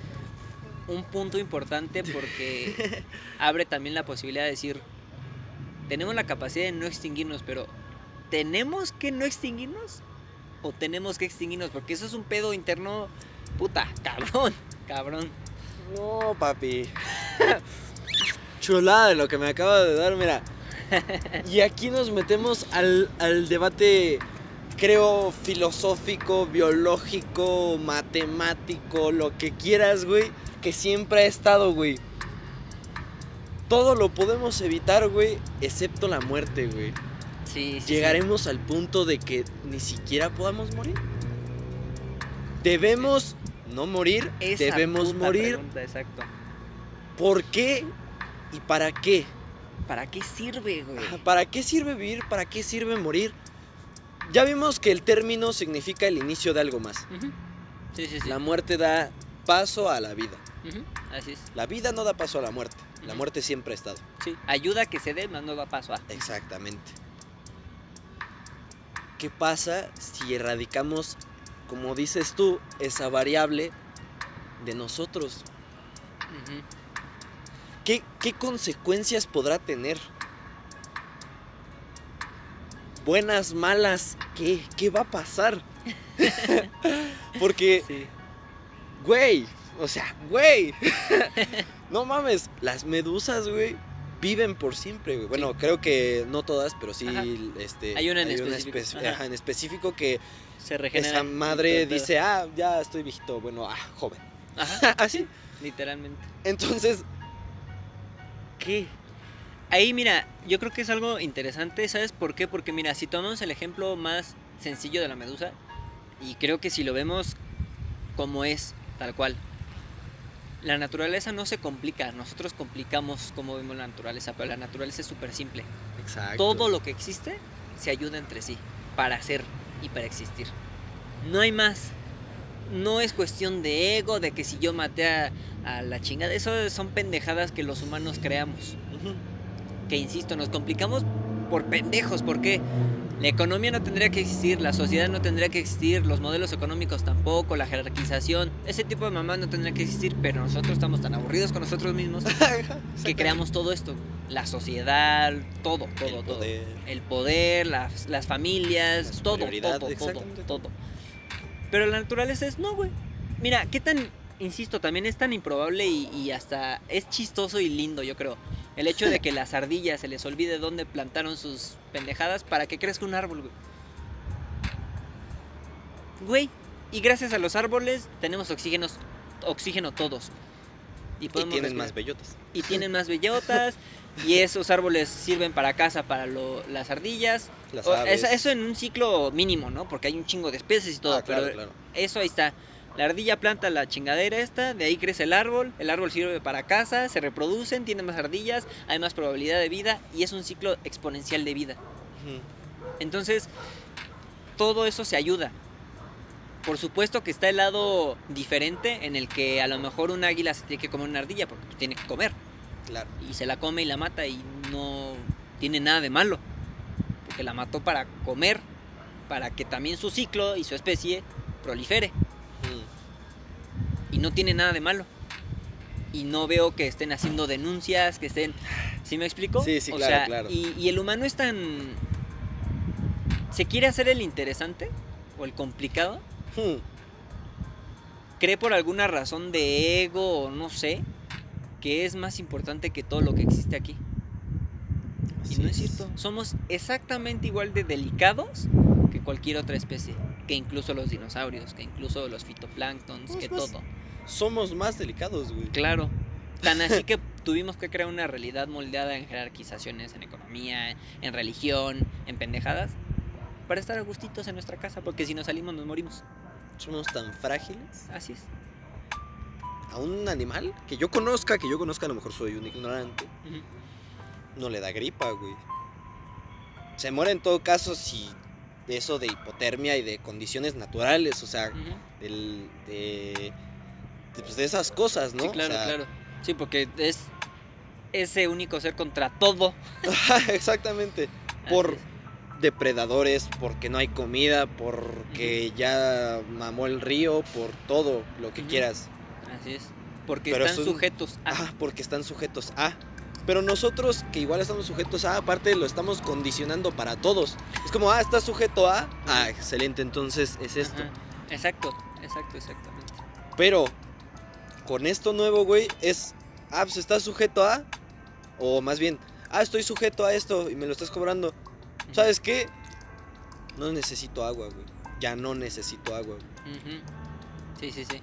B: Un punto importante porque abre también la posibilidad de decir, tenemos la capacidad de no extinguirnos, pero ¿tenemos que no extinguirnos? ¿O tenemos que extinguirnos? Porque eso es un pedo interno, puta, cabrón, cabrón.
A: No, papi. Chulada de lo que me acaba de dar, mira. Y aquí nos metemos al, al debate, creo, filosófico, biológico, matemático, lo que quieras, güey, que siempre ha estado, güey. Todo lo podemos evitar, güey, excepto la muerte, güey.
B: Sí, sí, sí.
A: Llegaremos al punto de que ni siquiera podamos morir. Debemos no morir,
B: Esa
A: debemos morir.
B: pregunta, exacto.
A: ¿Por qué y para qué?
B: ¿Para qué sirve, güey?
A: ¿Para qué sirve vivir? ¿Para qué sirve morir? Ya vimos que el término significa el inicio de algo más.
B: Sí, sí, sí.
A: La muerte da paso a la vida.
B: Así es.
A: La vida no da paso a la muerte. La muerte siempre ha estado.
B: Sí. Ayuda a que se dé, más no da paso a.
A: Exactamente. ¿Qué pasa si erradicamos, como dices tú, esa variable de nosotros? ¿Qué, qué consecuencias podrá tener? Buenas, malas, ¿qué? ¿Qué va a pasar? Porque,
B: Sí.
A: güey, o sea, güey, no mames, las medusas, güey, viven por siempre, güey. Bueno, creo que no todas, pero sí,
B: Ajá.
A: este,
B: Hay una en específico,
A: espe-
B: ajá.
A: ajá, en específico que
B: Se regenera.
A: esa madre dice, ah, ya estoy viejito, bueno, ah, joven.
B: Ajá,
A: Así.
B: literalmente.
A: Entonces, ¿qué?
B: Ahí, mira, yo creo que es algo interesante, ¿sabes por qué? Porque, mira, si tomamos el ejemplo más sencillo de la medusa, y creo que si lo vemos como es, tal cual, la naturaleza no se complica, nosotros complicamos cómo vemos la naturaleza, pero la naturaleza es súper simple.
A: Exacto.
B: Todo lo que existe se ayuda entre sí para ser y para existir. No hay más. No es cuestión de ego, de que si yo maté a, a la chingada. Eso son pendejadas que los humanos creamos. Que insisto, nos complicamos por pendejos. porque La economía no tendría que existir, la sociedad no tendría que existir, los modelos económicos tampoco, la jerarquización. Ese tipo de mamás no tendría que existir, pero nosotros estamos tan aburridos con nosotros mismos que creamos todo esto. La sociedad, todo, todo,
A: El
B: todo
A: poder.
B: el poder, las, las familias,
A: La
B: todo, todo, todo, todo. Pero la naturaleza es no, güey. Mira, qué tan, insisto, también es tan improbable y, y hasta es chistoso y lindo, yo creo. El hecho de que las ardillas se les olvide dónde plantaron sus pendejadas para que crezca un árbol, güey. Güey, y gracias a los árboles tenemos oxígenos, oxígeno todos. Y
A: tienen
B: respirar.
A: más bellotas.
B: y tienen más bellotas y esos árboles sirven para casa para lo- las ardillas.
A: Las
B: O-
A: aves.
B: esa- eso en un ciclo mínimo, ¿no? Porque hay un chingo de especies y todo,
A: Ah, claro,
B: pero
A: claro.
B: eso ahí está. La ardilla planta la chingadera esta, de ahí crece el árbol, el árbol sirve para casa, se reproducen, tienen más ardillas, hay más probabilidad de vida y es un ciclo exponencial de vida. Entonces, todo eso se ayuda. Por supuesto que está el lado diferente en el que a lo mejor un águila se tiene que comer una ardilla porque tiene que comer
A: Claro.
B: y se la come y la mata y no tiene nada de malo. Porque la mató para comer, para que también su ciclo y su especie prolifere. Y no tiene nada de malo. Y no veo que estén haciendo denuncias, que estén... ¿Sí me explico?
A: Sí, sí,
B: O
A: claro,
B: sea,
A: claro.
B: Y, y el humano es tan... Se quiere hacer el interesante o el complicado.
A: Ujú.
B: Cree por alguna razón de ego o no sé, que es más importante que todo lo que existe aquí. Y no es cierto. Somos exactamente igual de delicados que cualquier otra especie. Que incluso los dinosaurios, que incluso los fitoplanctons,
A: Pues
B: que
A: más-
B: todo.
A: Somos más delicados, güey.
B: Claro. Tan así que tuvimos que crear una realidad moldeada en jerarquizaciones, en economía, en religión, en pendejadas, para estar a gustitos en nuestra casa, porque si nos salimos nos morimos.
A: Somos tan frágiles.
B: Así es.
A: A un animal que yo conozca, que yo conozca, a lo mejor soy un ignorante, no le da gripa, güey. Se muere en todo caso si eso de hipotermia y de condiciones naturales, o sea, del- de, de, pues, de esas cosas, ¿no?
B: Sí,
A: O
B: claro,
A: sea,
B: claro. Sí, porque es ese único ser contra todo.
A: Exactamente. Por
B: es.
A: depredadores, porque no hay comida, porque ya mamó el río, por todo lo que quieras.
B: Así es. Porque
A: Pero
B: están
A: son-
B: sujetos a.
A: Ah, porque están sujetos a. Pero nosotros, que igual estamos sujetos a, aparte lo estamos condicionando para todos. Es como, ah, estás sujeto a. Ah, excelente, entonces es esto.
B: Ajá. Exacto, exacto, exactamente.
A: Pero con esto nuevo, güey, es, ah, pues estás sujeto a. O más bien, ah, estoy sujeto a esto y me lo estás cobrando. ¿Sabes qué? No necesito agua, güey. Ya no necesito agua. güey.
B: Sí, sí, sí.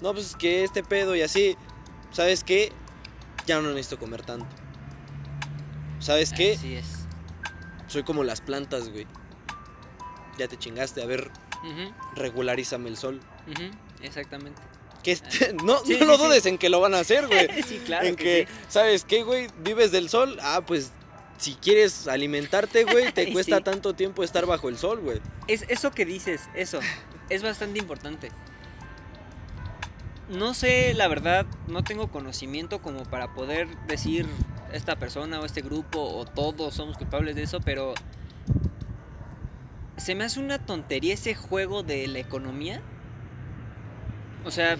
A: No, pues es que este pedo y así. ¿Sabes qué? Ya no necesito comer tanto. ¿Sabes qué?
B: Así es.
A: Soy como las plantas, güey. Ya te chingaste, a ver, regularízame el sol.
B: Exactamente.
A: Que este- no,
B: Sí,
A: no
B: sí,
A: lo
B: sí.
A: dudes en que lo van a hacer, güey.
B: sí, claro.
A: en
B: que.
A: ¿sabes qué, güey? Vives del sol. Ah, pues si quieres alimentarte, güey, te cuesta
B: sí.
A: tanto tiempo estar bajo el sol, güey.
B: Es eso que dices, eso, es bastante importante. No sé, la verdad, no tengo conocimiento como para poder decir esta persona o este grupo o todos somos culpables de eso, pero se me hace una tontería ese juego de la economía. O sea,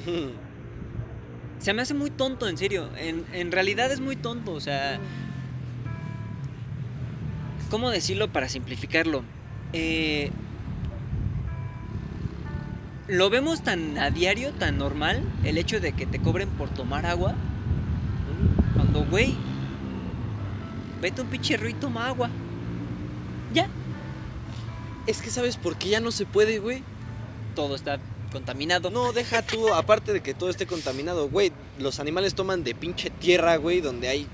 B: se me hace muy tonto, en serio. En, en realidad es muy tonto, o sea... ¿Cómo decirlo para simplificarlo? Eh, lo vemos tan a diario, tan normal, el hecho de que te cobren por tomar agua. Cuando, güey, vete un pinche río y toma agua. Ya,
A: Es que, ¿sabes por qué ya no se puede, güey?
B: todo está contaminado.
A: No, deja tú, aparte de que todo esté contaminado, güey. Los animales toman de pinche tierra, güey, donde hay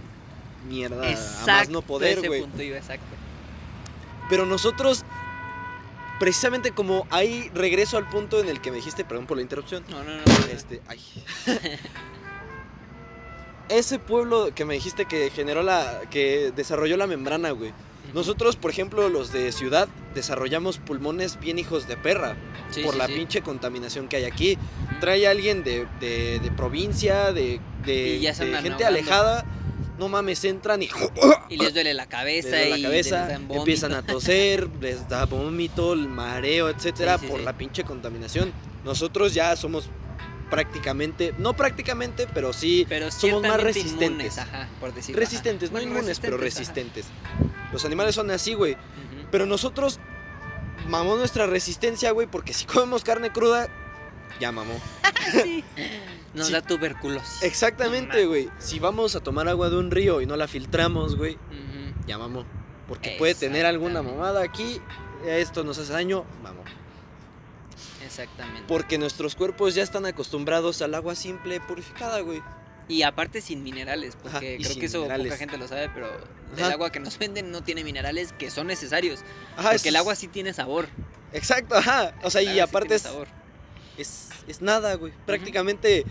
A: mierda a más no poder,
B: ese
A: güey.
B: punto iba, exacto.
A: Pero nosotros, precisamente como ahí regreso al punto en el que me dijiste, perdón por la interrupción.
B: No, no, no.
A: Este, ay. Ese pueblo que me dijiste que generó la, que desarrolló la membrana, güey. Nosotros, por ejemplo, los de ciudad, desarrollamos pulmones bien hijos de perra
B: Sí,
A: por
B: sí,
A: la
B: sí.
A: pinche contaminación que hay aquí. Trae a alguien de, de- de provincia, de, de-
B: Y
A: gente alejada. No mames, entran y
B: Y les duele la cabeza y
A: la cabeza,
B: les dan
A: empiezan a toser, les da vómito, el mareo, etcétera, por la pinche contaminación. Nosotros ya somos prácticamente, no prácticamente, pero sí
B: Pero
A: somos más resistentes.
B: inmunes, ajá, por decirlo.
A: resistentes,
B: ajá.
A: no
B: Bueno,
A: inmunes, pero
B: resistentes.
A: Los animales son así, güey. Pero nosotros mamó nuestra resistencia, güey, porque si comemos carne cruda, ya mamó.
B: Sí. Nos
A: Sí.
B: da tuberculosis.
A: Exactamente,
B: No
A: güey. Si vamos a tomar agua de un río y no la filtramos, güey, ya mamó. Porque puede tener alguna mamada aquí, esto nos hace daño, mamó.
B: Exactamente.
A: Porque nuestros cuerpos ya están acostumbrados al agua simple purificada, güey.
B: Y aparte sin minerales, porque creo que eso
A: minerales.
B: poca gente lo sabe, pero el agua que nos venden no tiene minerales que son necesarios.
A: Ajá,
B: porque
A: es-
B: el agua sí tiene sabor.
A: Exacto, ajá. O sea, y
B: sí
A: aparte
B: tiene
A: es,
B: sabor.
A: es, es nada, güey. Prácticamente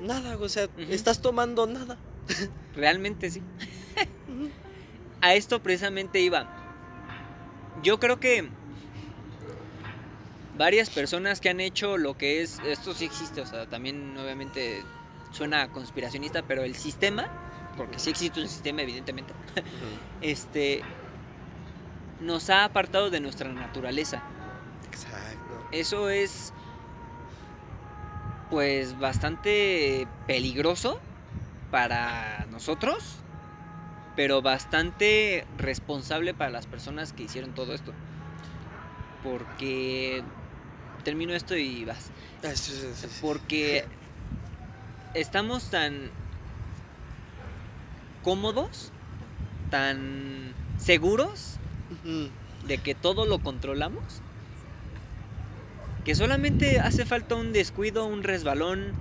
A: nada, güey. O sea, estás tomando nada.
B: Realmente sí. A esto precisamente iba. Yo creo que varias personas que han hecho lo que es, esto sí existe, o sea, también obviamente suena conspiracionista, pero el sistema, porque sí existe un sistema evidentemente, este nos ha apartado de nuestra naturaleza.
A: Exacto.
B: Eso es pues bastante peligroso para nosotros, pero bastante responsable para las personas que hicieron todo esto. Porque termino esto y vas.
A: Ah, sí, sí, sí, sí.
B: Porque estamos tan cómodos, tan seguros de que todo lo controlamos, que solamente hace falta un descuido, un resbalón,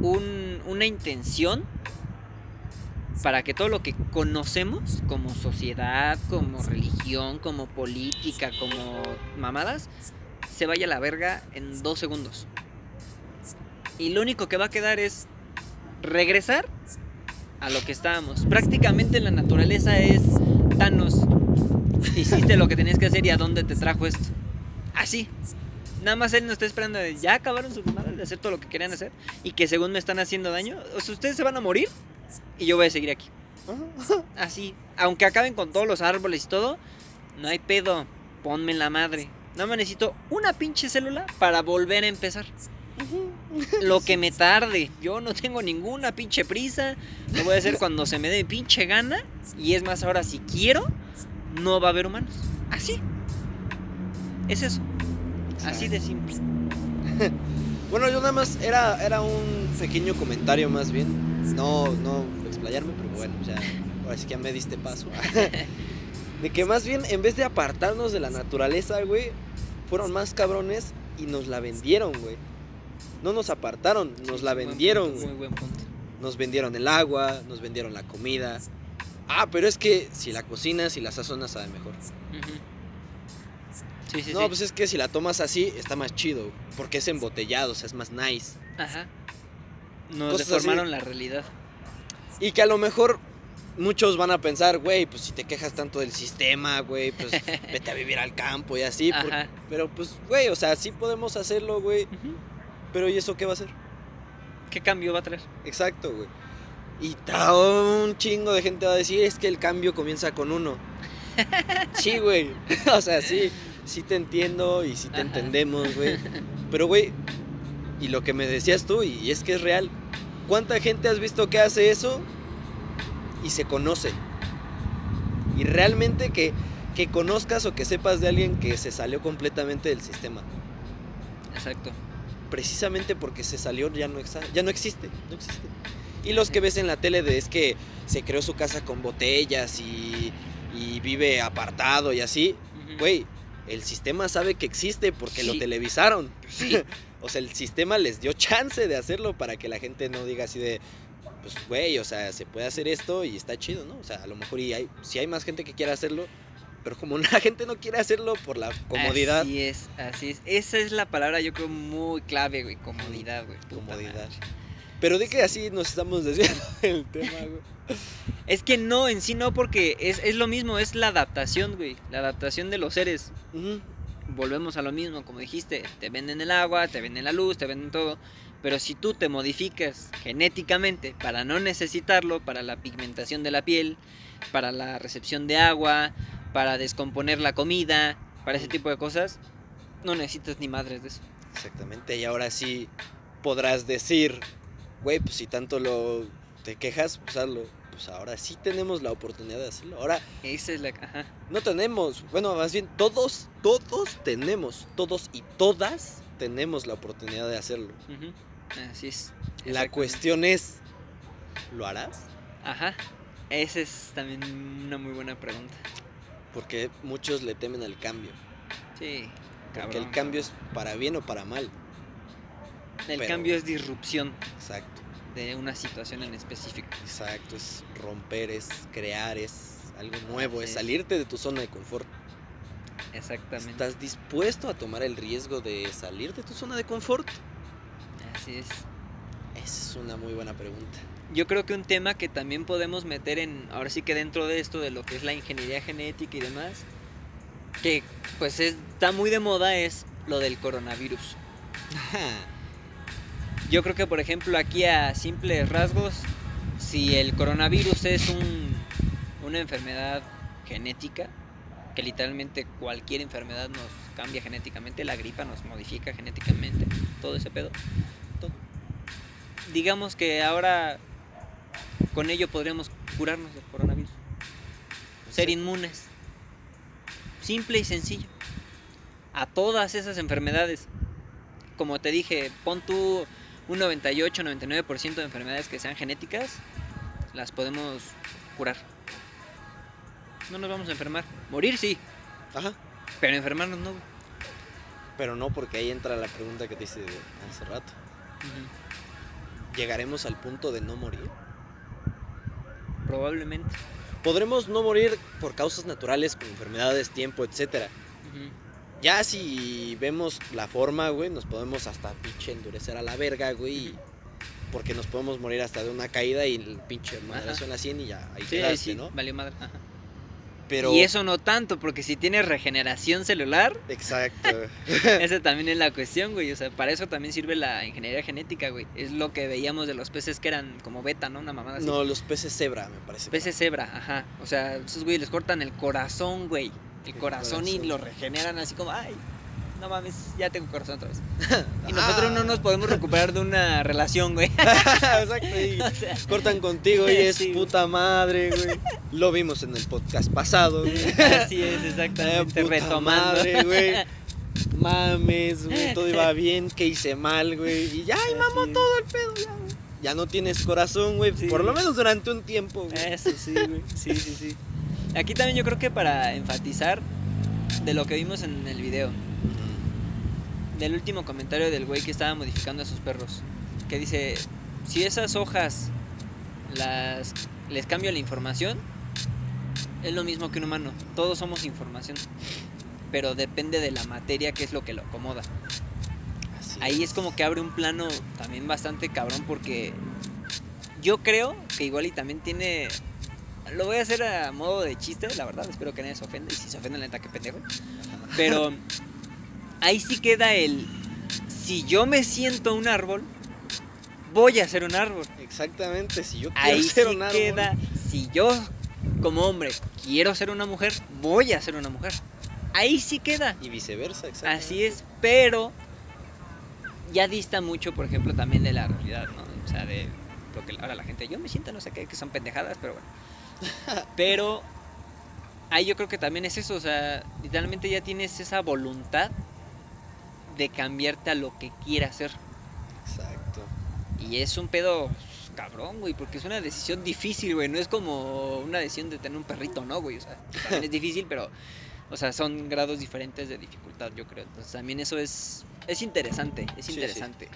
B: un- una intención para que todo lo que conocemos como sociedad, como religión, como política, como mamadas, se vaya a la verga en dos segundos. Y lo único que va a quedar es regresar a lo que estábamos. Prácticamente la naturaleza es Thanos. Hiciste lo que tenías que hacer y a dónde te trajo esto. Así. Nada más él nos está esperando de ya acabaron su madre de hacer todo lo que querían hacer y que según me están haciendo daño. O ustedes se van a morir y yo voy a seguir aquí. Así. Aunque acaben con todos los árboles y todo, no hay pedo. Ponme la madre. Nada más necesito una pinche célula para volver a empezar. Lo que me tarde. Yo no tengo ninguna pinche prisa. Lo voy a hacer cuando se me dé pinche gana. Y es más, ahora si quiero, no va a haber humanos. Así. Es eso. Así de simple.
A: Bueno, yo nada más era, era un pequeño comentario más bien. No, no explayarme, pero bueno, ya, ahora sí que ya me diste paso. de que más bien, en vez de apartarnos de la naturaleza, güey, fueron más cabrones y nos la vendieron, güey. No nos apartaron, nos
B: Sí,
A: la vendieron,
B: punto,
A: güey.
B: Muy buen punto.
A: Nos vendieron el agua, nos vendieron la comida. Ah, pero es que si la cocinas y la sazonas sabe mejor.
B: Ujú. Sí, sí,
A: no,
B: sí.
A: pues es que si la tomas así está más chido, porque es embotellado, o sea, es más nice.
B: Ajá. Nos
A: Cosas
B: deformaron
A: así.
B: la realidad.
A: Y que a lo mejor muchos van a pensar, güey, pues si te quejas tanto del sistema, güey, pues vete a vivir al campo y así. Pero pues, güey, o sea, sí podemos hacerlo, güey.
B: Ujú.
A: Pero ¿y eso qué va a hacer?
B: ¿Qué cambio va a traer?
A: Exacto, güey. Y ta- un chingo de gente va a decir, es que el cambio comienza con uno. sí, güey. o sea, sí, sí te entiendo y sí te
B: Ajá.
A: entendemos, güey. Pero, güey, y lo que me decías tú, y, y es que es real, ¿cuánta gente has visto que hace eso y se conoce? Y realmente que, que conozcas o que sepas de alguien que se salió completamente del sistema.
B: Exacto.
A: Precisamente porque se salió ya no, ya no existe, no existe. Y los que ves en la tele de es que se creó su casa con botellas y, y vive apartado y así, güey, el sistema sabe que existe porque lo televisaron.
B: Sí.
A: O sea, el sistema les dio chance de hacerlo para que la gente no diga así de, pues, güey, o sea, se puede hacer esto y está chido, ¿no? O sea, a lo mejor y hay, si hay más gente que quiera hacerlo, pero como la gente no quiere hacerlo por la comodidad,
B: Así es, así es. Esa es la palabra, yo creo, muy clave, güey. Comodidad, güey.
A: comodidad. Pero de que así nos estamos desviando del tema, güey.
B: Es que no, en sí no, porque es, es lo mismo, es la adaptación, güey. La adaptación de los seres.
A: Ujú.
B: Volvemos a lo mismo, como dijiste. Te venden el agua, te venden la luz, te venden todo. Pero si tú te modificas genéticamente para no necesitarlo, para la pigmentación de la piel, para la recepción de agua, para descomponer la comida, para ese tipo de cosas, no necesitas ni madres de eso.
A: Exactamente, y ahora sí podrás decir, güey, pues si tanto lo te quejas, pues hazlo. Pues ahora sí tenemos la oportunidad de hacerlo. Ahora
B: Esa es la... Ajá.
A: no tenemos, bueno, más bien todos, todos tenemos, todos y todas tenemos la oportunidad de hacerlo.
B: Ujú, Así es.
A: La cuestión es, ¿lo harás?
B: Ajá. Esa es también una muy buena pregunta.
A: Porque muchos le temen al cambio.
B: Sí.
A: Porque
B: cabrón,
A: el cambio es para bien o para mal.
B: El
A: pero-
B: cambio es disrupción.
A: Exacto.
B: de una situación en específico.
A: Exacto, es romper, es crear, es algo nuevo, es. salirte de tu zona de confort.
B: Exactamente.
A: ¿Estás dispuesto a tomar el riesgo de salir de tu zona de confort?
B: Así es.
A: Esa es una muy buena pregunta.
B: Yo creo que un tema que también podemos meter en, ahora sí que dentro de esto, de lo que es la ingeniería genética y demás, que pues es- está muy de moda es lo del coronavirus. Yo creo que por ejemplo aquí a simples rasgos, si el coronavirus es un, una enfermedad genética, que literalmente cualquier enfermedad nos cambia genéticamente, la gripa nos modifica genéticamente, todo ese pedo. Digamos que ahora con ello podríamos curarnos del coronavirus, ser inmunes. Simple y sencillo. A todas esas enfermedades. Como te dije, pon tú un 98-99% de enfermedades que sean genéticas, las podemos curar. No nos vamos a enfermar. Morir sí,
A: Ajá.
B: pero enfermarnos no.
A: Pero no, porque ahí entra la pregunta que te hice hace rato. ¿Llegaremos al punto de no morir?
B: Probablemente.
A: Podremos no morir por causas naturales como enfermedades, tiempo, etcétera.
B: Ujú.
A: Ya si vemos la forma, güey, nos podemos hasta pinche endurecer a la verga, güey. Porque nos podemos morir hasta de una caída y el pinche madrazo en la 100 y ya ahí
B: Sí,
A: quedaste,
B: sí,
A: ¿no?
B: valió madre. Ajá.
A: Pero...
B: Y eso no tanto, porque si tienes regeneración celular,
A: Exacto.
B: esa también es la cuestión, güey. O sea, para eso también sirve la ingeniería genética, güey. Es lo que veíamos de los peces que eran como beta, ¿no? Una mamada así.
A: no, los peces cebra, me parece.
B: Peces cebra, ajá. O sea, esos güeyes les cortan el corazón, güey. El
A: El
B: corazón, y lo regeneran así como, ay, no mames, ya tengo corazón otra vez. Y
A: Ah.
B: nosotros no nos podemos recuperar de una relación, güey.
A: Exacto. y
B: O sea,
A: cortan contigo y es
B: Sí,
A: puta madre, güey. Lo vimos en el podcast pasado, güey.
B: así es,
A: Eh,
B: exactamente.
A: puta
B: retomando.
A: madre, güey. Mames, güey, todo iba bien, que hice mal, güey. Y ya, y mamó todo el pedo, ya, güey. Ya no tienes corazón, güey.
B: Sí.
A: Por lo menos durante un tiempo, güey.
B: Eso sí, güey. Sí, sí, sí. Aquí también yo creo que para enfatizar de lo que vimos en el video, del último comentario del güey que estaba modificando a sus perros, que dice, si esas hojas las les cambio la información, es lo mismo que un humano, todos somos información, pero depende de la materia que es lo que lo acomoda.
A: Así
B: Ahí es como que abre un plano también bastante cabrón porque yo creo que igual y también tiene... Lo voy a hacer a modo de chiste, la verdad, espero que nadie se ofenda y si se ofende la neta que pendejo. Pero ahí sí queda el... Si yo me siento un árbol, voy a ser un árbol.
A: Exactamente, si yo quiero
B: Ahí sí
A: ser un árbol,
B: queda... Si yo como hombre quiero ser una mujer, voy a ser una mujer. Ahí sí queda.
A: Y viceversa, exacto.
B: Así es, pero ya dista mucho, por ejemplo, también de la realidad, ¿no? O sea, de lo que ahora la gente, yo me siento no sé qué, que son pendejadas, pero bueno. Pero ahí yo creo que también es eso, o sea, literalmente ya tienes esa voluntad de cambiarte a lo que quieras hacer.
A: Exacto.
B: Y es un pedo pues, cabrón, güey, porque es una decisión difícil, güey. No es como una decisión de tener un perrito, ¿no, güey? O sea, también es difícil, pero, o sea, son grados diferentes de dificultad, yo creo. Entonces, también eso es, es interesante, es
A: Sí, sí.
B: interesante.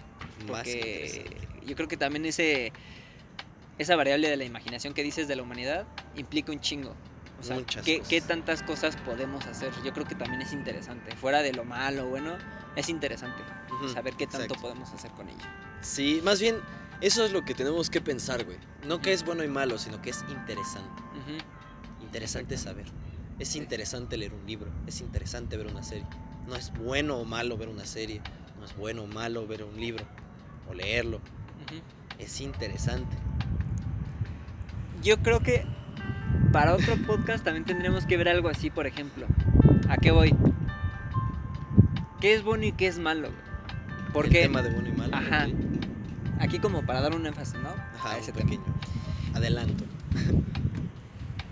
B: Porque
A: interesante.
B: yo creo que también ese, esa variable de la imaginación que dices de la humanidad implica un chingo. O sea,
A: Muchas
B: ¿qué,
A: cosas.
B: qué tantas cosas podemos hacer? Yo creo que también es interesante. Fuera de lo malo, bueno, es interesante saber qué tanto
A: exacto.
B: podemos hacer con ello.
A: Sí, más bien, eso es lo que tenemos que pensar, güey. No que es bueno y malo, sino que es interesante. Interesante saber. Es
B: Sí.
A: interesante leer un libro. Es interesante ver una serie. No es bueno o malo ver una serie. No es bueno o malo ver un libro o leerlo. Es interesante.
B: Yo creo que para otro podcast también tendremos que ver algo así, por ejemplo. ¿A qué voy? ¿Qué es bueno y qué es malo? güey?
A: El
B: Porque
A: tema de bueno y malo.
B: Ajá. aquí como para dar un énfasis, ¿no?
A: Ajá,
B: a
A: un
B: ese tema.
A: pequeño. Adelanto.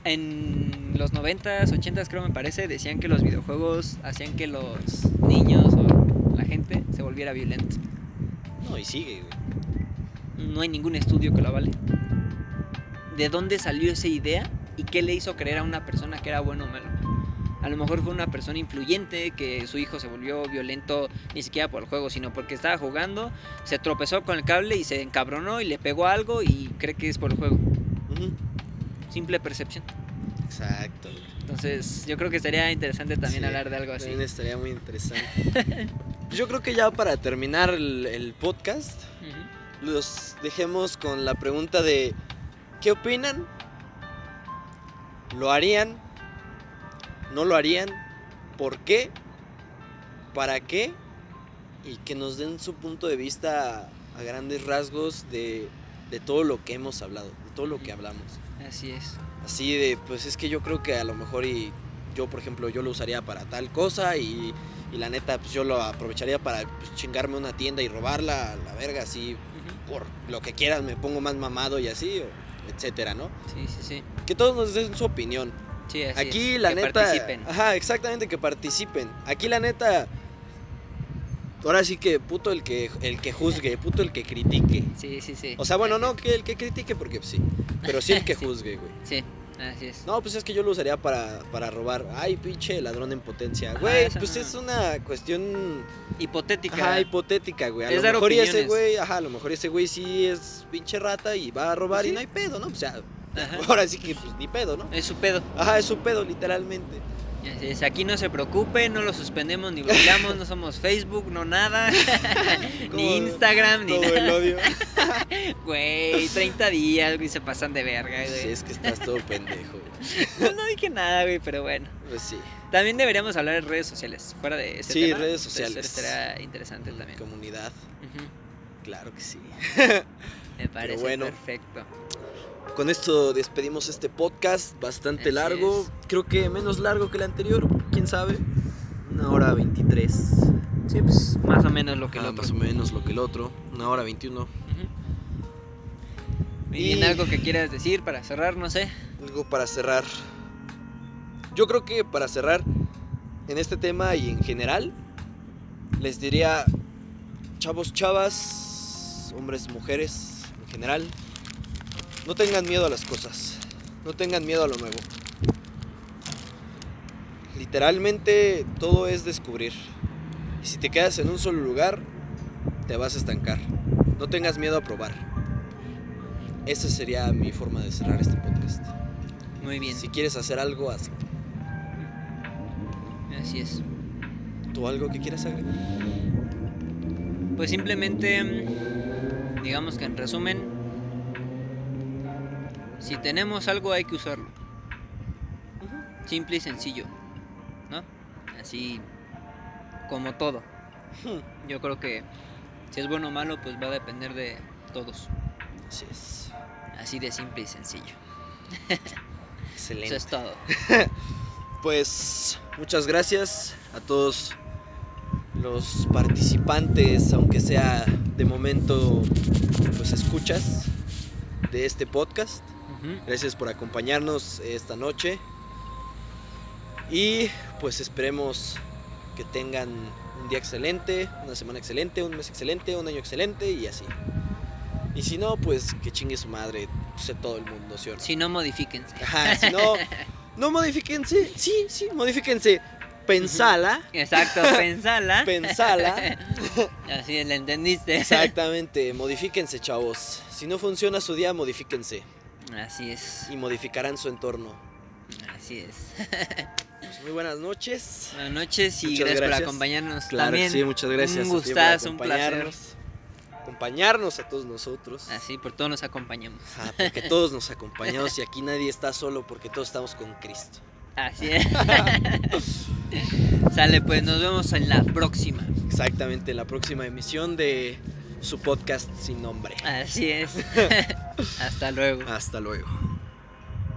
B: En los 90s, 80s creo me parece, decían que los videojuegos hacían que los niños o la gente se volviera violenta.
A: No, y sigue, güey.
B: No hay ningún estudio que lo avale. ¿De dónde salió esa idea y qué le hizo creer a una persona que era bueno o malo? A lo mejor fue una persona influyente que su hijo se volvió violento ni siquiera por el juego, sino porque estaba jugando, se tropezó con el cable y se encabronó y le pegó algo y cree que es por el juego.
A: Ujú.
B: Simple percepción.
A: Exacto.
B: Entonces, yo creo que sería interesante también
A: Sí,
B: hablar de algo así.
A: También estaría muy interesante. Pues Yo creo que ya para terminar el, el podcast,
B: Ujú.
A: los dejemos con la pregunta de ¿qué opinan? ¿Lo harían? ¿No lo harían? ¿Por qué? ¿Para qué? Y que nos den su punto de vista a grandes rasgos de, de todo lo que hemos hablado, de todo lo que hablamos.
B: Así es.
A: Así de, pues es que yo creo que a lo mejor y yo, por ejemplo, yo lo usaría para tal cosa y, y la neta, pues yo lo aprovecharía para pues, chingarme una tienda y robarla a la verga, así por lo que quieras, me pongo más mamado y así, o etcétera, ¿no?
B: Sí, sí, sí.
A: Que todos nos den su opinión.
B: Sí, así
A: Aquí
B: es.
A: la
B: que
A: neta,
B: participen.
A: ajá, exactamente que participen. Aquí la neta ahora sí que puto el que el que juzgue, puto el que critique.
B: Sí, sí, sí.
A: O sea, bueno, no que el que critique porque sí, pero sí el que
B: Sí.
A: juzgue, güey.
B: Sí, así es.
A: No, pues es que yo lo usaría para, para robar. Ay, pinche ladrón en potencia. Güey, pues
B: no.
A: es una cuestión
B: Hipotética.
A: ajá, hipotética, güey. A
B: Es
A: lo mejor ese güey, ajá, a lo mejor ese güey sí es pinche rata y va a robar y no hay pedo, ¿no? O sea,
B: Ajá.
A: ahora sí que pues ni pedo, ¿no?
B: Es su pedo.
A: Ajá, es su pedo, literalmente.
B: Es. Aquí no se preocupe, no lo suspendemos ni bloqueamos, no somos Facebook, no nada. Ni Instagram, ni
A: Todo el odio.
B: Güey, 30 días, güey, se pasan de verga,
A: Sí,
B: güey.
A: es que estás todo pendejo, güey.
B: No, no dije nada, güey, pero bueno.
A: Pues sí,
B: También deberíamos hablar de redes sociales, fuera de este
A: Sí,
B: tema.
A: redes
B: Entonces,
A: sociales.
B: Estaría interesante también.
A: comunidad, claro que sí.
B: Me parece
A: bueno.
B: perfecto.
A: Con esto despedimos este podcast bastante
B: Así
A: largo.
B: es.
A: Creo que menos largo que el anterior, quién sabe. Una hora 23.
B: Sí, pues más o menos lo que el
A: Ah,
B: otro.
A: más o menos lo que el otro. Una hora 21.
B: Ujú. Muy
A: Y-
B: bien, algo que quieras decir para cerrar, no sé.
A: Algo para cerrar. Yo creo que para cerrar en este tema y en general, les diría, chavos, chavas, hombres, mujeres, en general, no tengan miedo a las cosas. No tengan miedo a lo nuevo. Literalmente todo es descubrir. Y si te quedas en un solo lugar, te vas a estancar. No tengas miedo a probar. Esa sería mi forma de cerrar este podcast.
B: Muy bien,
A: Si quieres hacer algo, hazlo.
B: así es.
A: ¿Tú algo que quieras agregar?
B: Pues simplemente, mm, digamos que en resumen, si tenemos algo hay que usarlo. Simple y sencillo, ¿no? Así como todo. Yo creo que si es bueno o malo, pues va a depender de todos.
A: Así es.
B: Así de simple y sencillo.
A: Excelente.
B: Eso es todo.
A: Pues muchas gracias a todos los participantes, aunque sea de momento, pues escuchas de este podcast. Gracias por acompañarnos esta noche. Y pues esperemos que tengan un día excelente, una semana excelente, un mes excelente, un año excelente y así. Y si no, pues que chingue su madre, sé todo el mundo, ¿cierto?
B: Si no, modifíquense.
A: Ajá, si no, no modifíquense, sí, sí, modifíquense. Pensala,
B: Exacto, pensala.
A: pensala.
B: Así la entendiste.
A: Exactamente, modifíquense, chavos. Si no funciona su día, modifíquense.
B: Así es.
A: Y modificarán su entorno.
B: Así es.
A: Pues muy buenas noches.
B: Buenas noches y gracias, por acompañarnos.
A: Claro,
B: También,
A: sí, muchas gracias.
B: Un gustazo, un placer.
A: acompañarnos. A todos nosotros.
B: Así, por todo nos acompañamos.
A: Ajá, porque todos nos acompañamos y aquí nadie está solo porque todos estamos con Cristo.
B: Así es. Sale, pues nos vemos en la próxima.
A: Exactamente, en la próxima emisión de su podcast sin nombre.
B: Así es. Hasta luego.
A: Hasta luego.